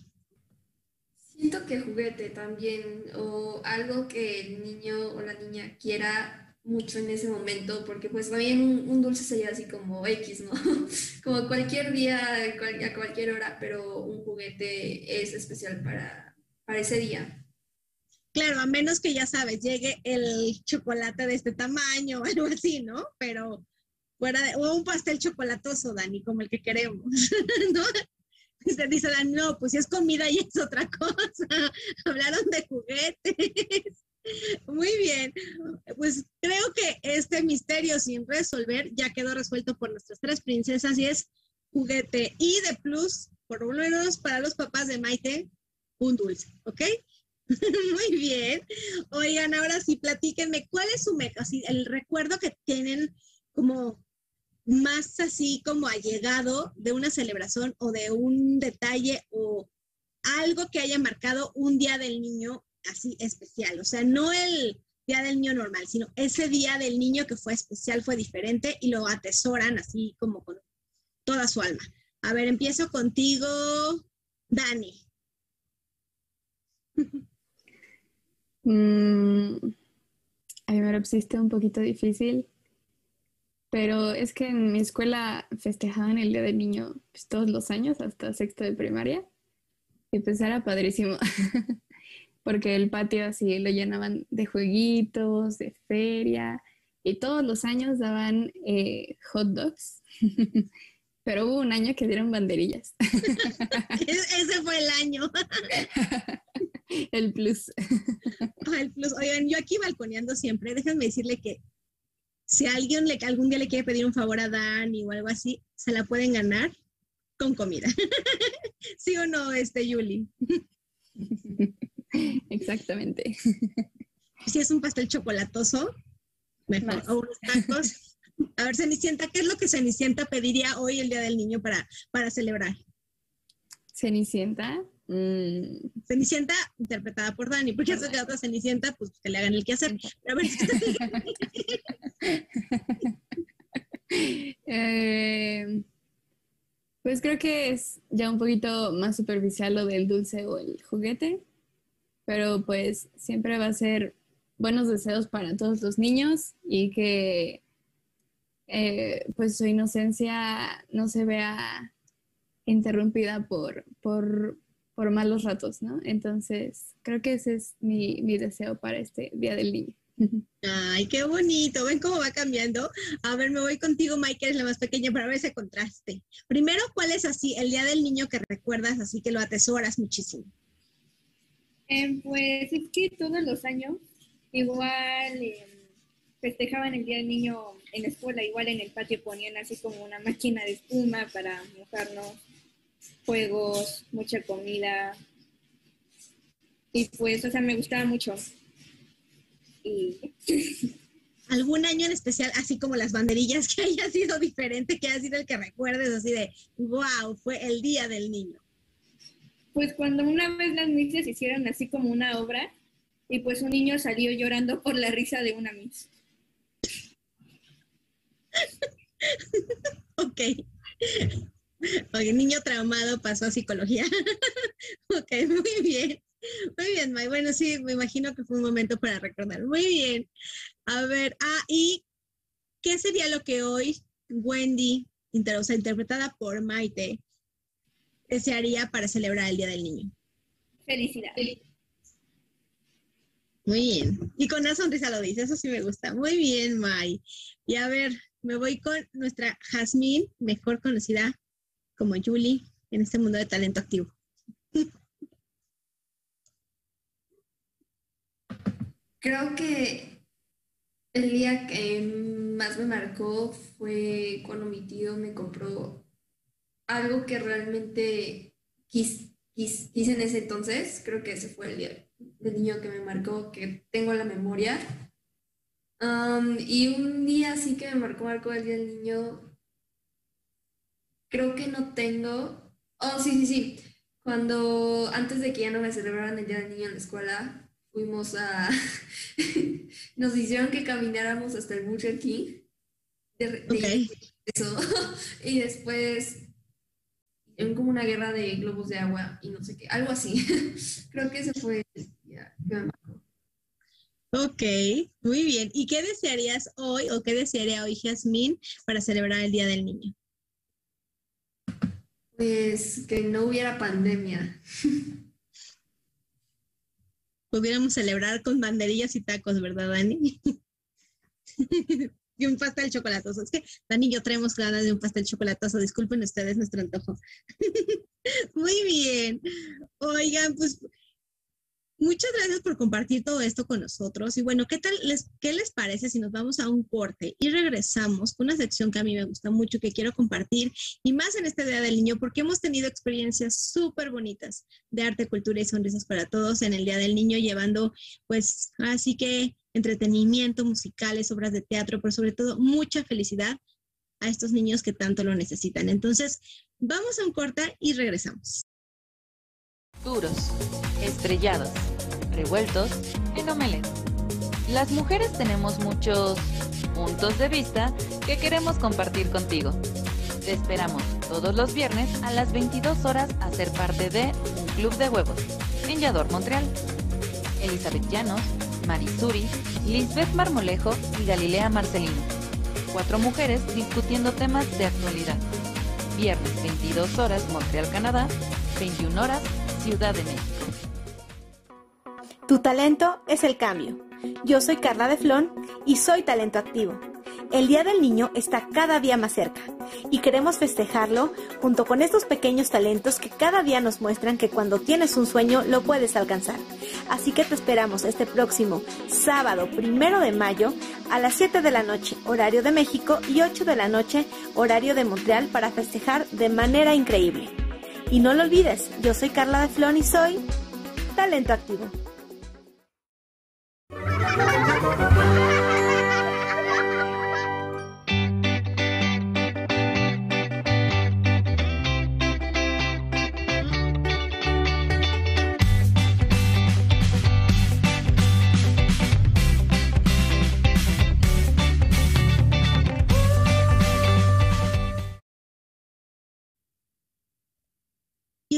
Siento que juguete también, o algo que el niño o la niña quiera mucho en ese momento, porque pues también un, dulce sería así como X, ¿no? como cualquier día, a cualquier hora, pero un juguete es especial para, para ese día. Claro, a menos que ya sabes, llegue el chocolate de este tamaño o algo así, ¿no? Pero fuera de, o un pastel chocolatoso, Dani, como el que queremos, ¿no? Usted dice, no, pues si es comida y es otra cosa. Hablaron de juguetes. Muy bien, pues creo que este misterio sin resolver ya quedó resuelto por nuestras tres princesas y es juguete y de plus, por lo menos para los papás de Maite, un dulce, ¿ok? Muy bien. Oigan, ahora sí, platíquenme, ¿cuál es su meca? Así, el recuerdo que tienen como más así como allegado de una celebración o de un detalle o algo que haya marcado un día del niño así especial. O sea, no el día del niño normal, sino ese día del niño que fue especial, fue diferente y lo atesoran así como con toda su alma. A ver, empiezo contigo, Dani. Mm, a mí me lo pusiste un poquito difícil, pero es que en mi escuela festejaban el Día del Niño pues, todos los años, hasta sexto de primaria, y pues era padrísimo, porque el patio así lo llenaban de jueguitos, de feria, y todos los años daban eh, hot dogs. pero hubo un año que dieron banderillas. Ese fue el año. el plus. el plus. Oigan, yo aquí balconeando siempre, déjenme decirle que si alguien le, algún día le quiere pedir un favor a Dani o algo así, se la pueden ganar con comida. ¿Sí o no, este Yuli? Exactamente. Si es un pastel chocolatoso, mejor. O unos tacos. A ver, Cenicienta, ¿qué es lo que Cenicienta pediría hoy, el Día del Niño, para, para celebrar? Cenicienta. Mm. Cenicienta interpretada por Dani, porque hace que otra Cenicienta, pues que le hagan el quehacer. Pero a ver, eh, pues creo que es ya un poquito más superficial lo del dulce o el juguete, pero pues siempre va a ser buenos deseos para todos los niños y que eh, pues su inocencia no se vea interrumpida por, por, por malos ratos, ¿no? Entonces, creo que ese es mi, mi deseo para este Día del Niño. Ay, qué bonito. ¿Ven cómo va cambiando? A ver, me voy contigo, Mike, eres la más pequeña, para ver ese contraste. Primero, ¿cuál es así el Día del Niño que recuerdas, así que lo atesoras muchísimo? Eh, pues es que todos los años igual eh, festejaban el Día del Niño en la escuela, igual en el patio ponían así como una máquina de espuma para mojarnos, juegos, mucha comida. Y pues, o sea, me gustaba mucho. Y ¿Algún año en especial, así como las banderillas, que haya sido diferente, que haya sido el que recuerdes, así de, wow, fue el Día del Niño? Pues cuando una vez las misas hicieron así como una obra y pues un niño salió llorando por la risa de una miss. ok. Ok, niño traumado pasó a psicología. ok, muy bien. Muy bien, May. Bueno, sí, me imagino que fue un momento para recordar. Muy bien. A ver, ah, ¿y qué sería lo que hoy Wendy, interpretada por Maite, desearía para celebrar el Día del Niño? Felicidad. Muy bien. Y con una sonrisa lo dice, eso sí me gusta. Muy bien, May. Y a ver, me voy con nuestra Jazmín, mejor conocida como Julie en este mundo de talento activo. Creo que el día que más me marcó fue cuando mi tío me compró algo que realmente quis- quis- quise en ese entonces. Creo que ese fue el día del niño que me marcó, que tengo la memoria. Am, y un día sí que me marcó, marcó el día del niño. Creo que no tengo. Oh, sí, sí, sí. Cuando antes de que ya no me celebraran el día del niño en la escuela, fuimos a. Nos hicieron que camináramos hasta el Burger King. De, de- eso. Y después en como una guerra de globos de agua y no sé qué, algo así. Creo que ese fue que me marcó. Ok, muy bien. ¿Y qué desearías hoy o qué desearía hoy Jazmín para celebrar el Día del Niño? Pues que no hubiera pandemia. Pudiéramos celebrar con banderillas y tacos, ¿verdad, Dani? y un pastel chocolatoso. Es que Dani y yo traemos ganas de un pastel chocolatoso. Disculpen ustedes nuestro antojo. Muy bien. Oigan, pues muchas gracias por compartir todo esto con nosotros. Y bueno, ¿qué tal les, qué les parece si nos vamos a un corte y regresamos con una sección que a mí me gusta mucho, que quiero compartir, y más en este Día del Niño, porque hemos tenido experiencias súper bonitas de arte, cultura y sonrisas para todos en el Día del Niño, llevando pues así que entretenimiento, musicales, obras de teatro, pero sobre todo mucha felicidad a estos niños que tanto lo necesitan. Entonces, vamos a un corte y regresamos. duros, estrellados, revueltos, en omelette. Las mujeres tenemos muchos puntos de vista que queremos compartir contigo. Te esperamos todos los viernes a las 22 horas a ser parte de Un Club de Huevos en Montreal. Elizabeth Llanos, Marisuri, Lisbeth Marmolejo y Galilea Marcelino. Cuatro mujeres discutiendo temas de actualidad. Viernes 22 horas Montreal, Canadá, 21 horas Ciudad de México. Tu talento es el cambio. Yo soy Carla de Flon y soy talento activo. El Día del Niño está cada día más cerca y queremos festejarlo junto con estos pequeños talentos que cada día nos muestran que cuando tienes un sueño lo puedes alcanzar. Así que te esperamos este próximo sábado primero de mayo a las 7 de la noche, horario de México, y 8 de la noche, horario de Montreal, para festejar de manera increíble. Y no lo olvides, yo soy Carla de Flon y soy talento activo.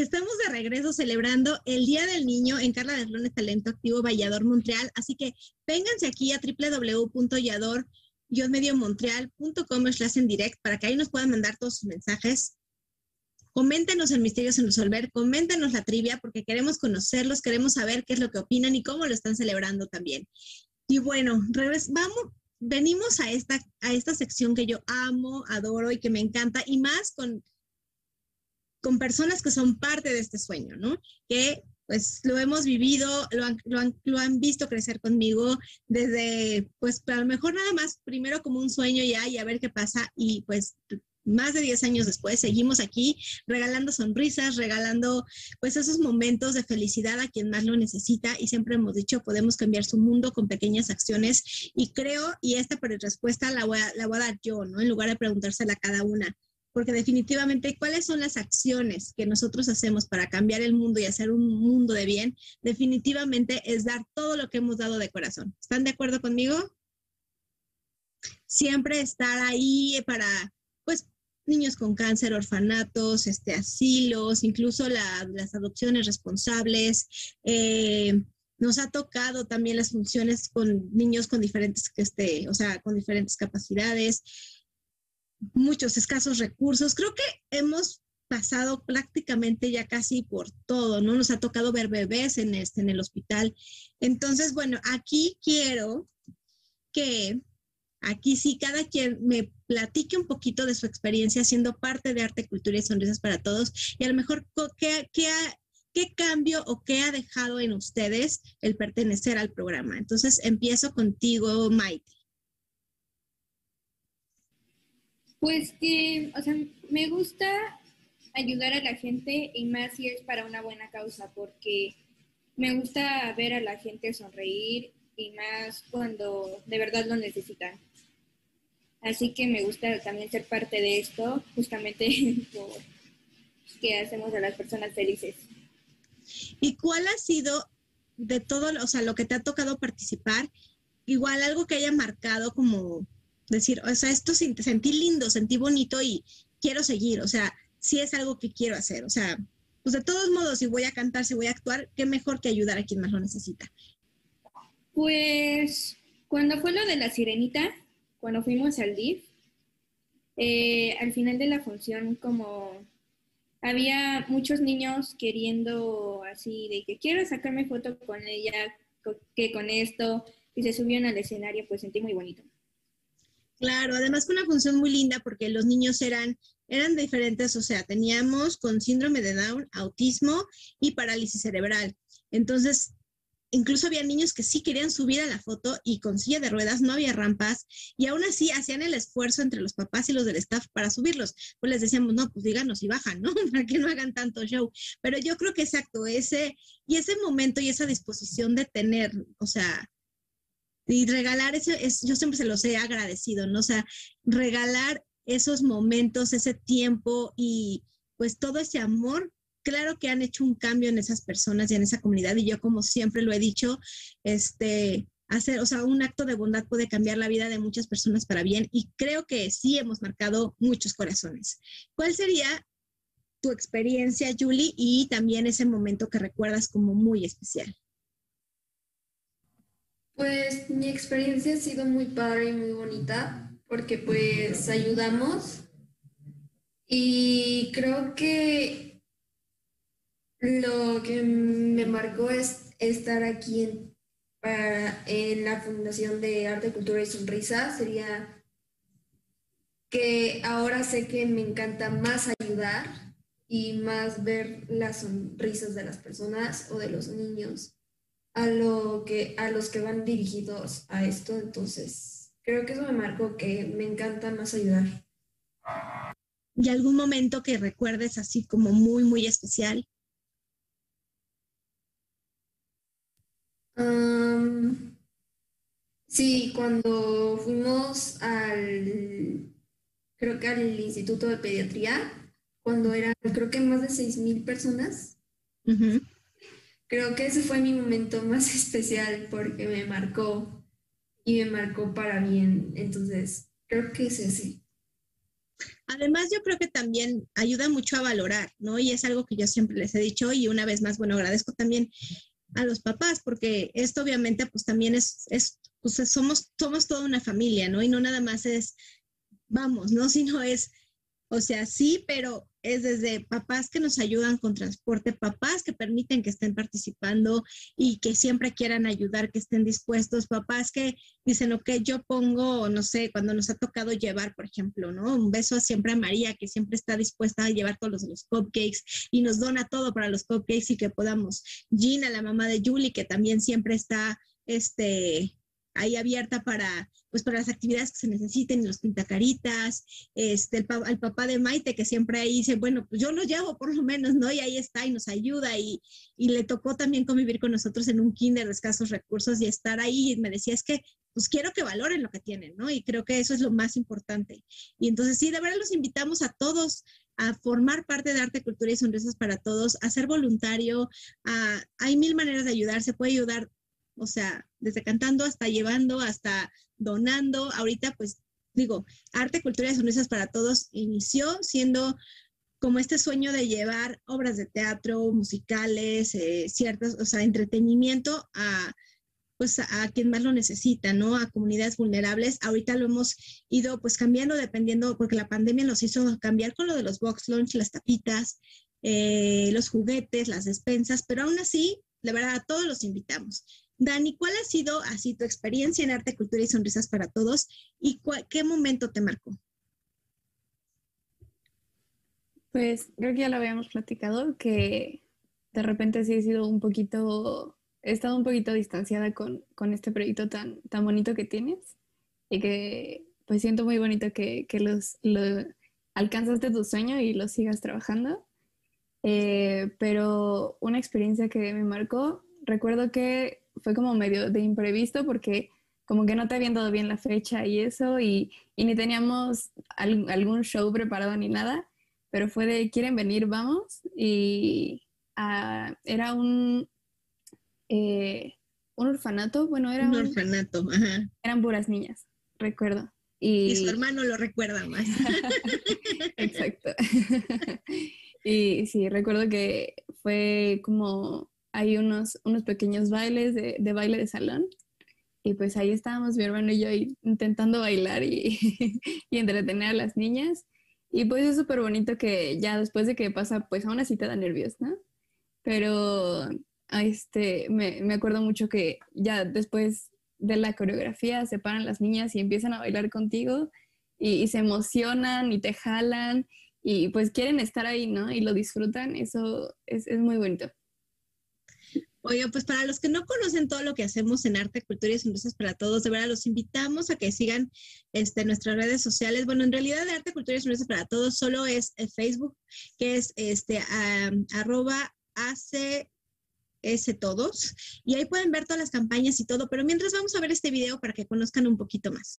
Estamos de regreso celebrando el Día del Niño en Carla de Flones Talento Activo Vallador Montreal. Así que vénganse aquí a www.yador.com mediomontreal.com slash en direct para que ahí nos puedan mandar todos sus mensajes. Coméntenos el Misterios en Resolver, coméntenos la trivia porque queremos conocerlos, queremos saber qué es lo que opinan y cómo lo están celebrando también. Y bueno, vamos, venimos a esta, a esta sección que yo amo, adoro y que me encanta, y más con, con personas que son parte de este sueño, ¿no? Que pues lo hemos vivido, lo han, visto crecer conmigo desde, pues a lo mejor nada más primero como un sueño ya y a ver qué pasa y pues más de 10 años después, seguimos aquí regalando sonrisas, regalando pues esos momentos de felicidad a quien más lo necesita y siempre hemos dicho, podemos cambiar su mundo con pequeñas acciones y creo, y esta respuesta la voy, a, la voy a dar yo, ¿no? En lugar de preguntársela a cada una, porque definitivamente, ¿cuáles son las acciones que nosotros hacemos para cambiar el mundo y hacer un mundo de bien? Definitivamente es dar todo lo que hemos dado de corazón. ¿Están de acuerdo conmigo? Siempre estar ahí para pues niños con cáncer, orfanatos, este, asilos, incluso las adopciones responsables. Eh, nos ha tocado también las funciones con niños con diferentes, este, o sea, con diferentes capacidades, muchos escasos recursos. Creo que hemos pasado prácticamente ya casi por todo, ¿no? Nos ha tocado ver bebés en, este, en el hospital. Entonces, bueno, aquí quiero que Aquí sí, cada quien me platique un poquito de su experiencia siendo parte de Arte, Cultura y Sonrisas para Todos y a lo mejor qué, qué, qué cambio o qué ha dejado en ustedes el pertenecer al programa. Entonces, empiezo contigo, Maite. Pues que, o sea, me gusta ayudar a la gente y más si es para una buena causa, porque me gusta ver a la gente sonreír y más cuando de verdad lo necesitan. Así que me gusta también ser parte de esto, justamente por que hacemos a las personas felices. ¿Y cuál ha sido de todo, o sea, lo que te ha tocado participar, igual algo que haya marcado como decir, o sea, esto sentí lindo, sentí bonito y quiero seguir, o sea, sí es algo que quiero hacer, o sea, pues de todos modos, si voy a cantar, si voy a actuar, qué mejor que ayudar a quien más lo necesita. Pues cuando fue lo de la sirenita, cuando fuimos al DIF, eh, al final de la función como había muchos niños queriendo así de que quiero sacarme foto con ella, que con esto, y se subieron al escenario, pues sentí muy bonito. Claro, además fue una función muy linda porque los niños eran, eran diferentes, o sea, teníamos con síndrome de Down, autismo y parálisis cerebral. Entonces, incluso había niños que sí querían subir a la foto y con silla de ruedas no había rampas y aún así hacían el esfuerzo entre los papás y los del staff para subirlos. Pues les decíamos, no, pues díganos y bajan, ¿no? Para que no hagan tanto show. Pero yo creo que exacto, ese y ese momento y esa disposición de tener, o sea, y regalar ese, es, yo siempre se los he agradecido, ¿no? O sea, regalar esos momentos, ese tiempo y pues todo ese amor claro que han hecho un cambio en esas personas y en esa comunidad y yo como siempre lo he dicho, este, hacer, o sea, un acto de bondad puede cambiar la vida de muchas personas para bien y creo que sí hemos marcado muchos corazones. ¿Cuál sería tu experiencia, Julie, y también ese momento que recuerdas como muy especial? Pues mi experiencia ha sido muy padre y muy bonita porque pues ayudamos y creo que lo que me marcó es estar aquí en, para, en la Fundación de Arte, Cultura y Sonrisa. Sería que ahora sé que me encanta más ayudar y más ver las sonrisas de las personas o de los niños a, lo que, a los que van dirigidos a esto. Entonces, creo que eso me marcó que me encanta más ayudar. ¿Y algún momento que recuerdes así como muy, muy especial? sí, cuando fuimos al, creo que al Instituto de Pediatría, cuando eran, creo que más de 6.000 personas. Creo que ese fue mi momento más especial porque me marcó y me marcó para bien. Entonces, creo que es ese. Además, yo creo que también ayuda mucho a valorar, ¿no? Y es algo que yo siempre les he dicho y una vez más, bueno, agradezco también a los papás, porque esto obviamente pues también es, es pues somos, somos toda una familia, ¿no? Y no nada más es, vamos, ¿no? Sino es, o sea, sí, pero es desde papás que nos ayudan con transporte, papás que permiten que estén participando y que siempre quieran ayudar, que estén dispuestos, papás que dicen, ok, yo pongo, no sé, cuando nos ha tocado llevar, por ejemplo, ¿no? Un beso siempre a María, que siempre está dispuesta a llevar todos los, los cupcakes y nos dona todo para los cupcakes y que podamos. Gina, la mamá de Julie, que también siempre está, este, ahí abierta para, pues, para las actividades que se necesiten, los pintacaritas, este, el, papá de Maite, que siempre ahí dice, bueno, pues yo lo llevo por lo menos, ¿no? Y ahí está y nos ayuda y, y le tocó también convivir con nosotros en un kinder de escasos recursos y estar ahí y me decía, es que, pues quiero que valoren lo que tienen, ¿no? Y creo que eso es lo más importante. Y entonces, sí, de verdad los invitamos a todos a formar parte de Arte, Cultura y Sonrisas para Todos, a ser voluntario, a, hay mil maneras de ayudar, se puede ayudar o sea, desde cantando hasta llevando, hasta donando. Ahorita, pues digo, arte, cultura y sonrisas para todos inició siendo como este sueño de llevar obras de teatro, musicales, eh, ciertas, o sea, entretenimiento a pues a, quien más lo necesita, ¿no? A comunidades vulnerables. Ahorita lo hemos ido pues cambiando dependiendo, porque la pandemia nos hizo cambiar con lo de los box lunch, las tapitas, eh, los juguetes, las despensas, pero aún así, de verdad, a todos los invitamos. Dani, ¿cuál ha sido así tu experiencia en arte, cultura y sonrisas para todos y qué momento te marcó? Pues creo que ya lo habíamos platicado, que de repente sí he sido un poquito, he estado un poquito distanciada con, este proyecto tan, tan bonito que tienes y que pues siento muy bonito que, los, lo, alcanzaste tu sueño y lo sigas trabajando. Eh, pero una experiencia que me marcó, recuerdo que fue como medio de imprevisto porque como que no te habían dado bien la fecha y eso y, ni teníamos algún show preparado ni nada, pero fue de quieren venir, vamos y ah, era un, eh, un orfanato, bueno, era un, orfanato, ajá. Eran puras niñas, recuerdo. Y, y su hermano lo recuerda más. Exacto. y sí, recuerdo que fue como hay unos, unos pequeños bailes de, de, baile de salón. Y pues ahí estábamos mi hermano y yo intentando bailar y, y entretener a las niñas. Y pues es súper bonito que ya después de que pasa, pues aún así te da nervios, ¿no? Pero este, me, me acuerdo mucho que ya después de la coreografía se paran las niñas y empiezan a bailar contigo y, y, se emocionan y te jalan y pues quieren estar ahí, ¿no? Y lo disfrutan, eso es, es muy bonito. Oye, pues para los que no conocen todo lo que hacemos en Arte, Cultura y Sonrisas para Todos, de verdad los invitamos a que sigan este, nuestras redes sociales. Bueno, en realidad Arte, Cultura y Sonrisas para Todos solo es el Facebook, que es este arroba ACS todos y ahí pueden ver todas las campañas y todo, pero mientras vamos a ver este video para que conozcan un poquito más.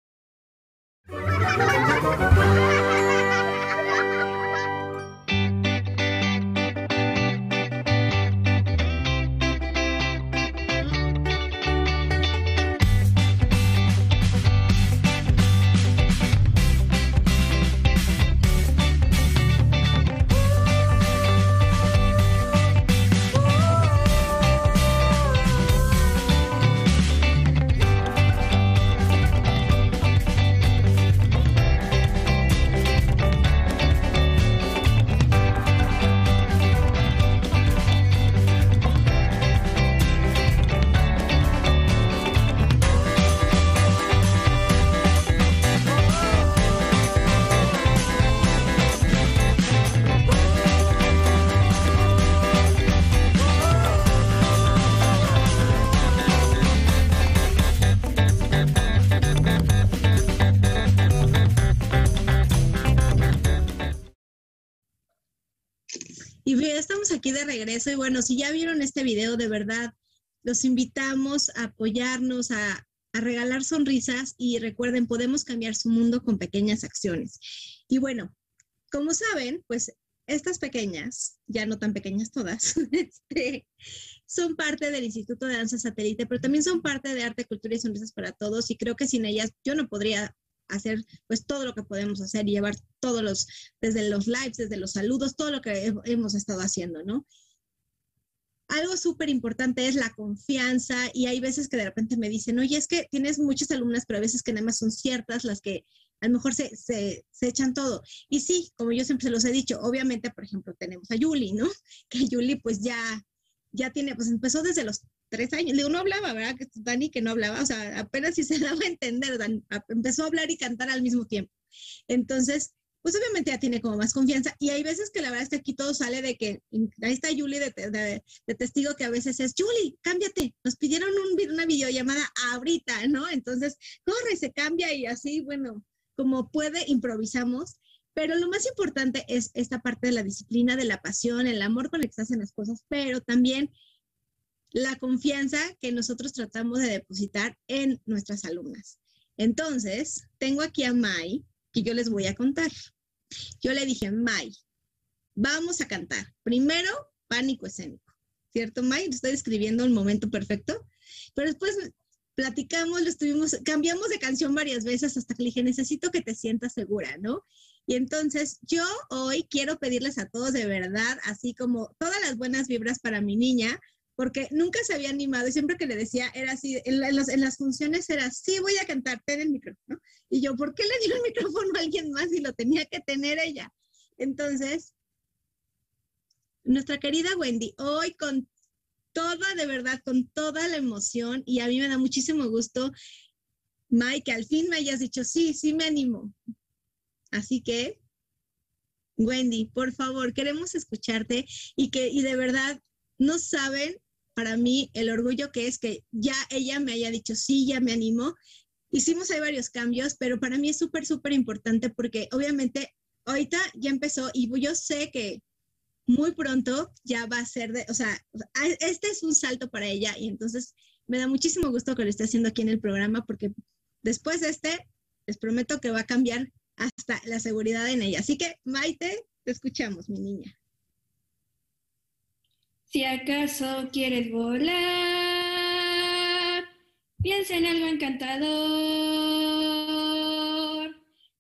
Regreso y bueno, si ya vieron este video, de verdad, los invitamos a apoyarnos, a, regalar sonrisas y recuerden, podemos cambiar su mundo con pequeñas acciones. Y bueno, como saben, pues estas pequeñas, ya no tan pequeñas todas, este, son parte del Instituto de Danza Satélite, pero también son parte de Arte, Cultura y Sonrisas para Todos y creo que sin ellas yo no podría hacer pues todo lo que podemos hacer y llevar todos los, desde los lives, desde los saludos, todo lo que hemos estado haciendo, ¿no? Algo súper importante es la confianza y hay veces que de repente me dicen, oye, es que tienes muchas alumnas, pero a veces que nada más son ciertas las que a lo mejor se, se, se, echan todo. Y sí, como yo siempre se los he dicho, obviamente, por ejemplo, tenemos a Yuli, ¿no? Que Yuli pues ya, ya tiene, pues empezó desde los tres años, digo, no hablaba, ¿verdad? Que Dani que no hablaba, o sea, apenas si se daba a entender, Dan, empezó a hablar y cantar al mismo tiempo. Entonces, pues obviamente ya tiene como más confianza. Y hay veces que la verdad es que aquí todo sale de que, ahí está Julie de, testigo que a veces es, Julie, cámbiate, nos pidieron un, una videollamada ahorita, ¿no? Entonces, corre, se cambia y así, bueno, como puede, improvisamos. Pero lo más importante es esta parte de la disciplina, de la pasión, el amor con el que se hacen las cosas, pero también la confianza que nosotros tratamos de depositar en nuestras alumnas. Entonces, tengo aquí a Mai, que yo les voy a contar. Yo le dije, Mai, vamos a cantar. Primero, pánico escénico, ¿cierto, May? Estoy describiendo el momento perfecto, pero después platicamos, lo estuvimos, cambiamos de canción varias veces hasta que le dije, necesito que te sientas segura, ¿no? Y entonces yo hoy quiero pedirles a todos de verdad, así como todas las buenas vibras para mi niña, porque nunca se había animado y siempre que le decía era así, en, las funciones era, sí, voy a cantar, ten el micrófono. Y yo, ¿por qué le dio el micrófono a alguien más y lo tenía que tener ella? Entonces, nuestra querida Wendy, hoy con toda, de verdad, con toda la emoción y a mí me da muchísimo gusto, Mike, que al fin me hayas dicho, sí, sí me animo. Así que, Wendy, por favor, queremos escucharte y que, y de verdad, no saben para mí el orgullo que es que ya ella me haya dicho, sí, ya me animó. Hicimos ahí varios cambios, pero para mí es súper, súper importante porque obviamente ahorita ya empezó y yo sé que muy pronto ya va a ser de, o sea, este es un salto para ella y entonces me da muchísimo gusto que lo esté haciendo aquí en el programa porque después de este, les prometo que va a cambiar hasta la seguridad en ella. Así que, Maite, te escuchamos, mi niña. Si acaso quieres volar, piensa en algo encantador,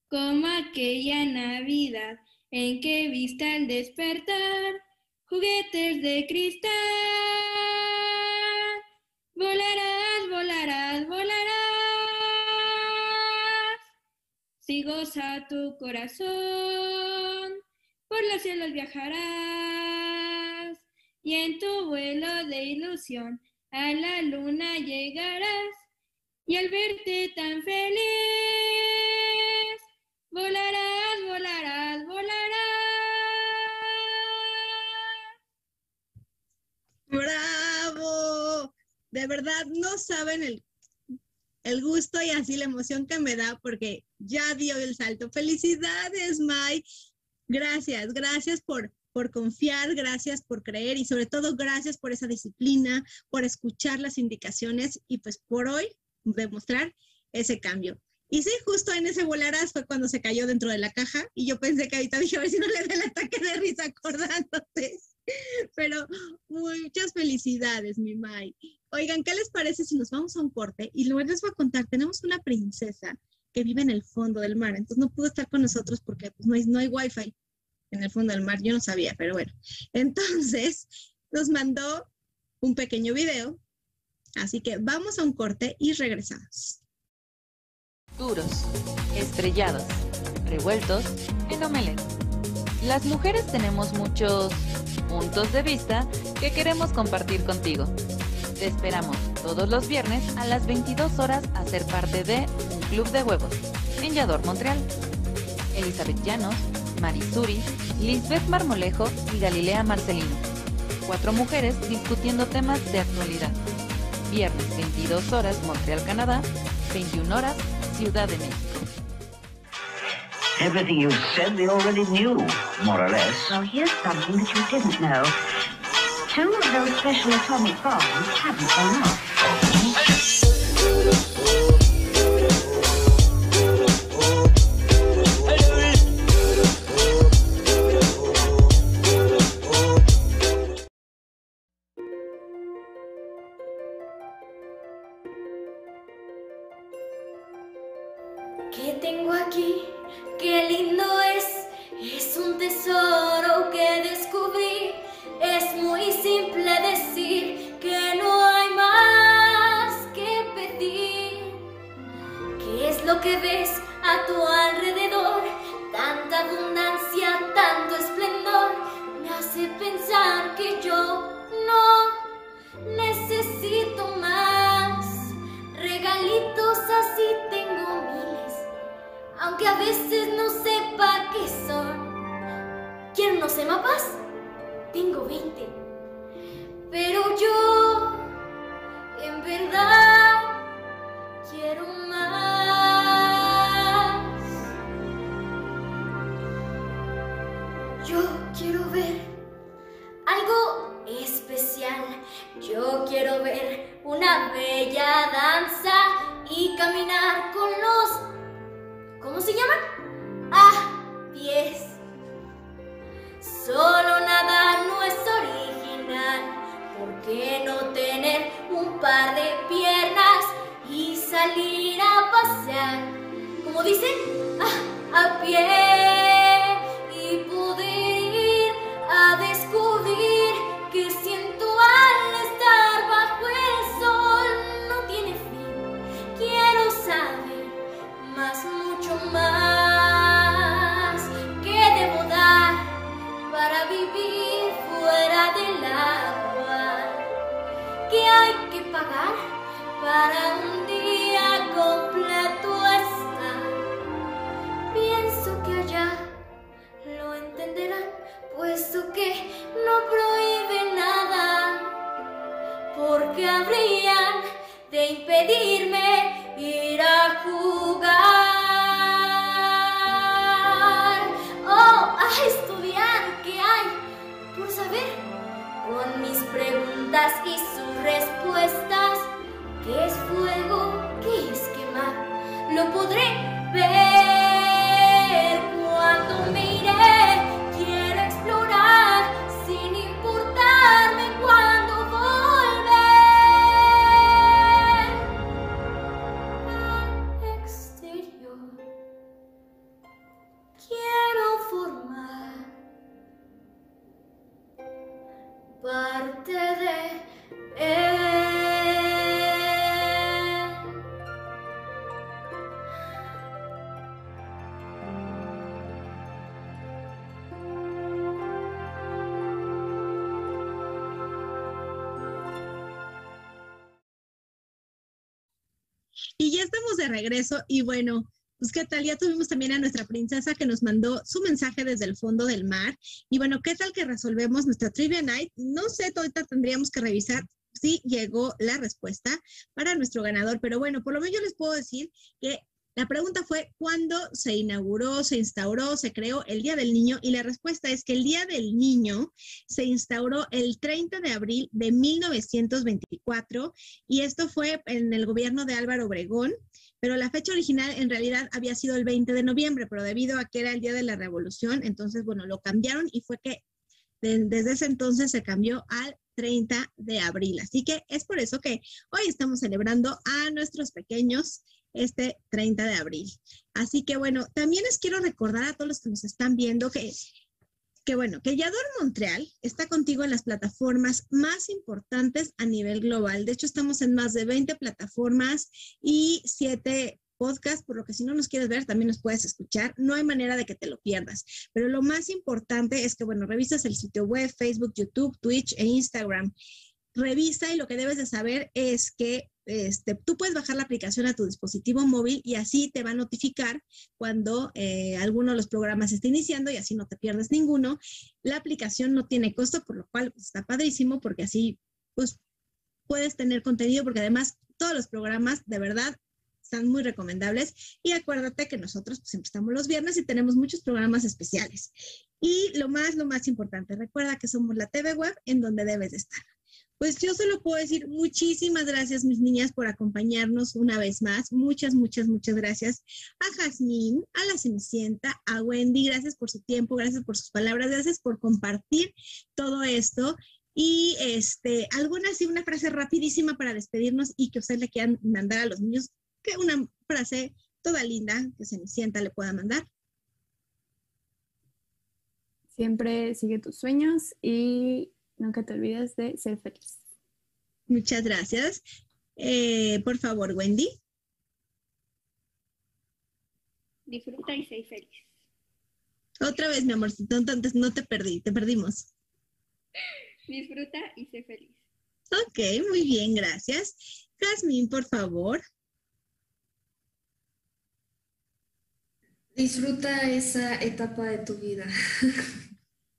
como aquella Navidad en que viste al despertar juguetes de cristal. Volarás, volarás, volarás. Si goza tu corazón, por los cielos viajarás y en tu vuelo de ilusión a la luna llegarás y al verte tan feliz volarás, volarás, volarás. ¡Bravo! De verdad no saben el, el gusto y así la emoción que me da porque ya dio el salto. Felicidades, Mai. Gracias, gracias por por confiar, gracias por creer y sobre todo gracias por esa disciplina, por escuchar las indicaciones y pues por hoy demostrar ese cambio. Y sí, justo en ese volarás fue cuando se cayó dentro de la caja y yo pensé que ahorita dije a ver si no le da el ataque de risa acordándote. Pero muchas felicidades, mi Mai. Oigan, ¿qué les parece si nos vamos a un corte? Y luego les voy a contar, tenemos una princesa que vive en el fondo del mar, entonces no pudo estar con nosotros porque pues, no, hay, no hay wifi en el fondo del mar, yo no sabía, pero bueno. Entonces, nos mandó un pequeño video, así que vamos a un corte y regresamos. Duros, estrellados, revueltos en omelette. Las mujeres tenemos muchos puntos de vista que queremos compartir contigo. Te esperamos todos los viernes a las 22 horas a ser parte de un club de huevos en Montreal. Elizabeth Llanos, Marisuri, Lisbeth Marmolejo y Galilea Marcelino. Cuatro mujeres discutiendo temas de actualidad. Viernes 22 horas Montreal, Canadá, 21 horas Ciudad de México. Everything you said we already knew, more or less. Well, here's something that you didn't know. Two of those special atomic bombs haven't gone off. Especial. Yo quiero ver una bella danza y caminar con los... ¿Cómo se llaman? Ah, pies. Solo nadar no es original. ¿Por qué no tener un par de piernas y salir a pasear? Como dicen, ah, a pie para un día completo estar? Pienso que allá lo entenderán, puesto que no prohíbe nada, porque habrían de impedirme ir a jugar o a estudiar qué hay por saber con mis preguntas y sus respuestas. ¿Qué es fuego? ¿Qué es quemar? Lo podré ver cuando me Y ya estamos de regreso y bueno, pues qué tal, ya tuvimos también a nuestra princesa que nos mandó su mensaje desde el fondo del mar. Y bueno, ¿qué tal que resolvemos nuestra trivia night? No sé, ahorita tendríamos que revisar si llegó la respuesta para nuestro ganador, pero bueno, por lo menos yo les puedo decir que la pregunta fue, ¿cuándo se inauguró, se instauró, se creó el Día del Niño? Y la respuesta es que el Día del Niño se instauró el 30 de abril de 1924 y esto fue en el gobierno de Álvaro Obregón, pero la fecha original en realidad había sido el 20 de noviembre, pero debido a que era el Día de la Revolución, entonces, bueno, lo cambiaron y fue que de- desde ese entonces se cambió al 30 de abril. Así que es por eso que hoy estamos celebrando a nuestros pequeños este 30 de abril. Así que bueno, también les quiero recordar a todos los que nos están viendo que, que bueno, que Yador Montreal está contigo en las plataformas más importantes a nivel global. De hecho, estamos en más de 20 plataformas y 7 podcasts, por lo que si no nos quieres ver, también nos puedes escuchar. No hay manera de que te lo pierdas. Pero lo más importante es que, bueno, revisas el sitio web, Facebook, YouTube, Twitch e Instagram revisa y lo que debes de saber es que este, tú puedes bajar la aplicación a tu dispositivo móvil y así te va a notificar cuando eh, alguno de los programas esté iniciando y así no te pierdes ninguno. La aplicación no tiene costo, por lo cual pues, está padrísimo porque así pues puedes tener contenido porque además todos los programas de verdad están muy recomendables y acuérdate que nosotros pues, siempre estamos los viernes y tenemos muchos programas especiales. Y lo más, lo más importante, recuerda que somos la TV web en donde debes de estar. Pues yo solo puedo decir muchísimas gracias, mis niñas, por acompañarnos una vez más. Muchas, muchas, muchas gracias a Jazmín, a la Cenicienta, a Wendy. Gracias por su tiempo, gracias por sus palabras, gracias por compartir todo esto. Y este, alguna así, una frase rapidísima para despedirnos y que ustedes le quieran mandar a los niños, que una frase toda linda que Cenicienta le pueda mandar. Siempre sigue tus sueños y nunca te olvides de ser feliz. Muchas gracias. Eh, por favor, Wendy. Disfruta y sé feliz. Otra vez, mi amorcito, entonces no te perdí, te perdimos. Disfruta y sé feliz. Ok, muy bien, gracias. Jasmine, por favor. Disfruta esa etapa de tu vida.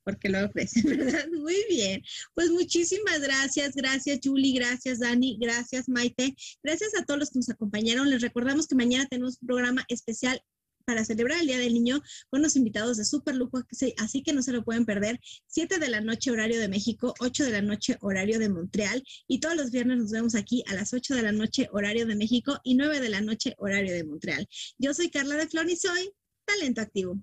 Porque lo ofrece, ¿verdad? Muy bien. Pues muchísimas gracias, gracias Julie, gracias Dani, gracias Maite, gracias a todos los que nos acompañaron. Les recordamos que mañana tenemos un programa especial para celebrar el Día del Niño con los invitados de Super Lujo, así que no se lo pueden perder. 7 de la noche horario de México, 8 de la noche horario de Montreal y todos los viernes nos vemos aquí a las 8 de la noche horario de México y 9 de la noche horario de Montreal. Yo soy Carla de Flor y soy Talento Activo.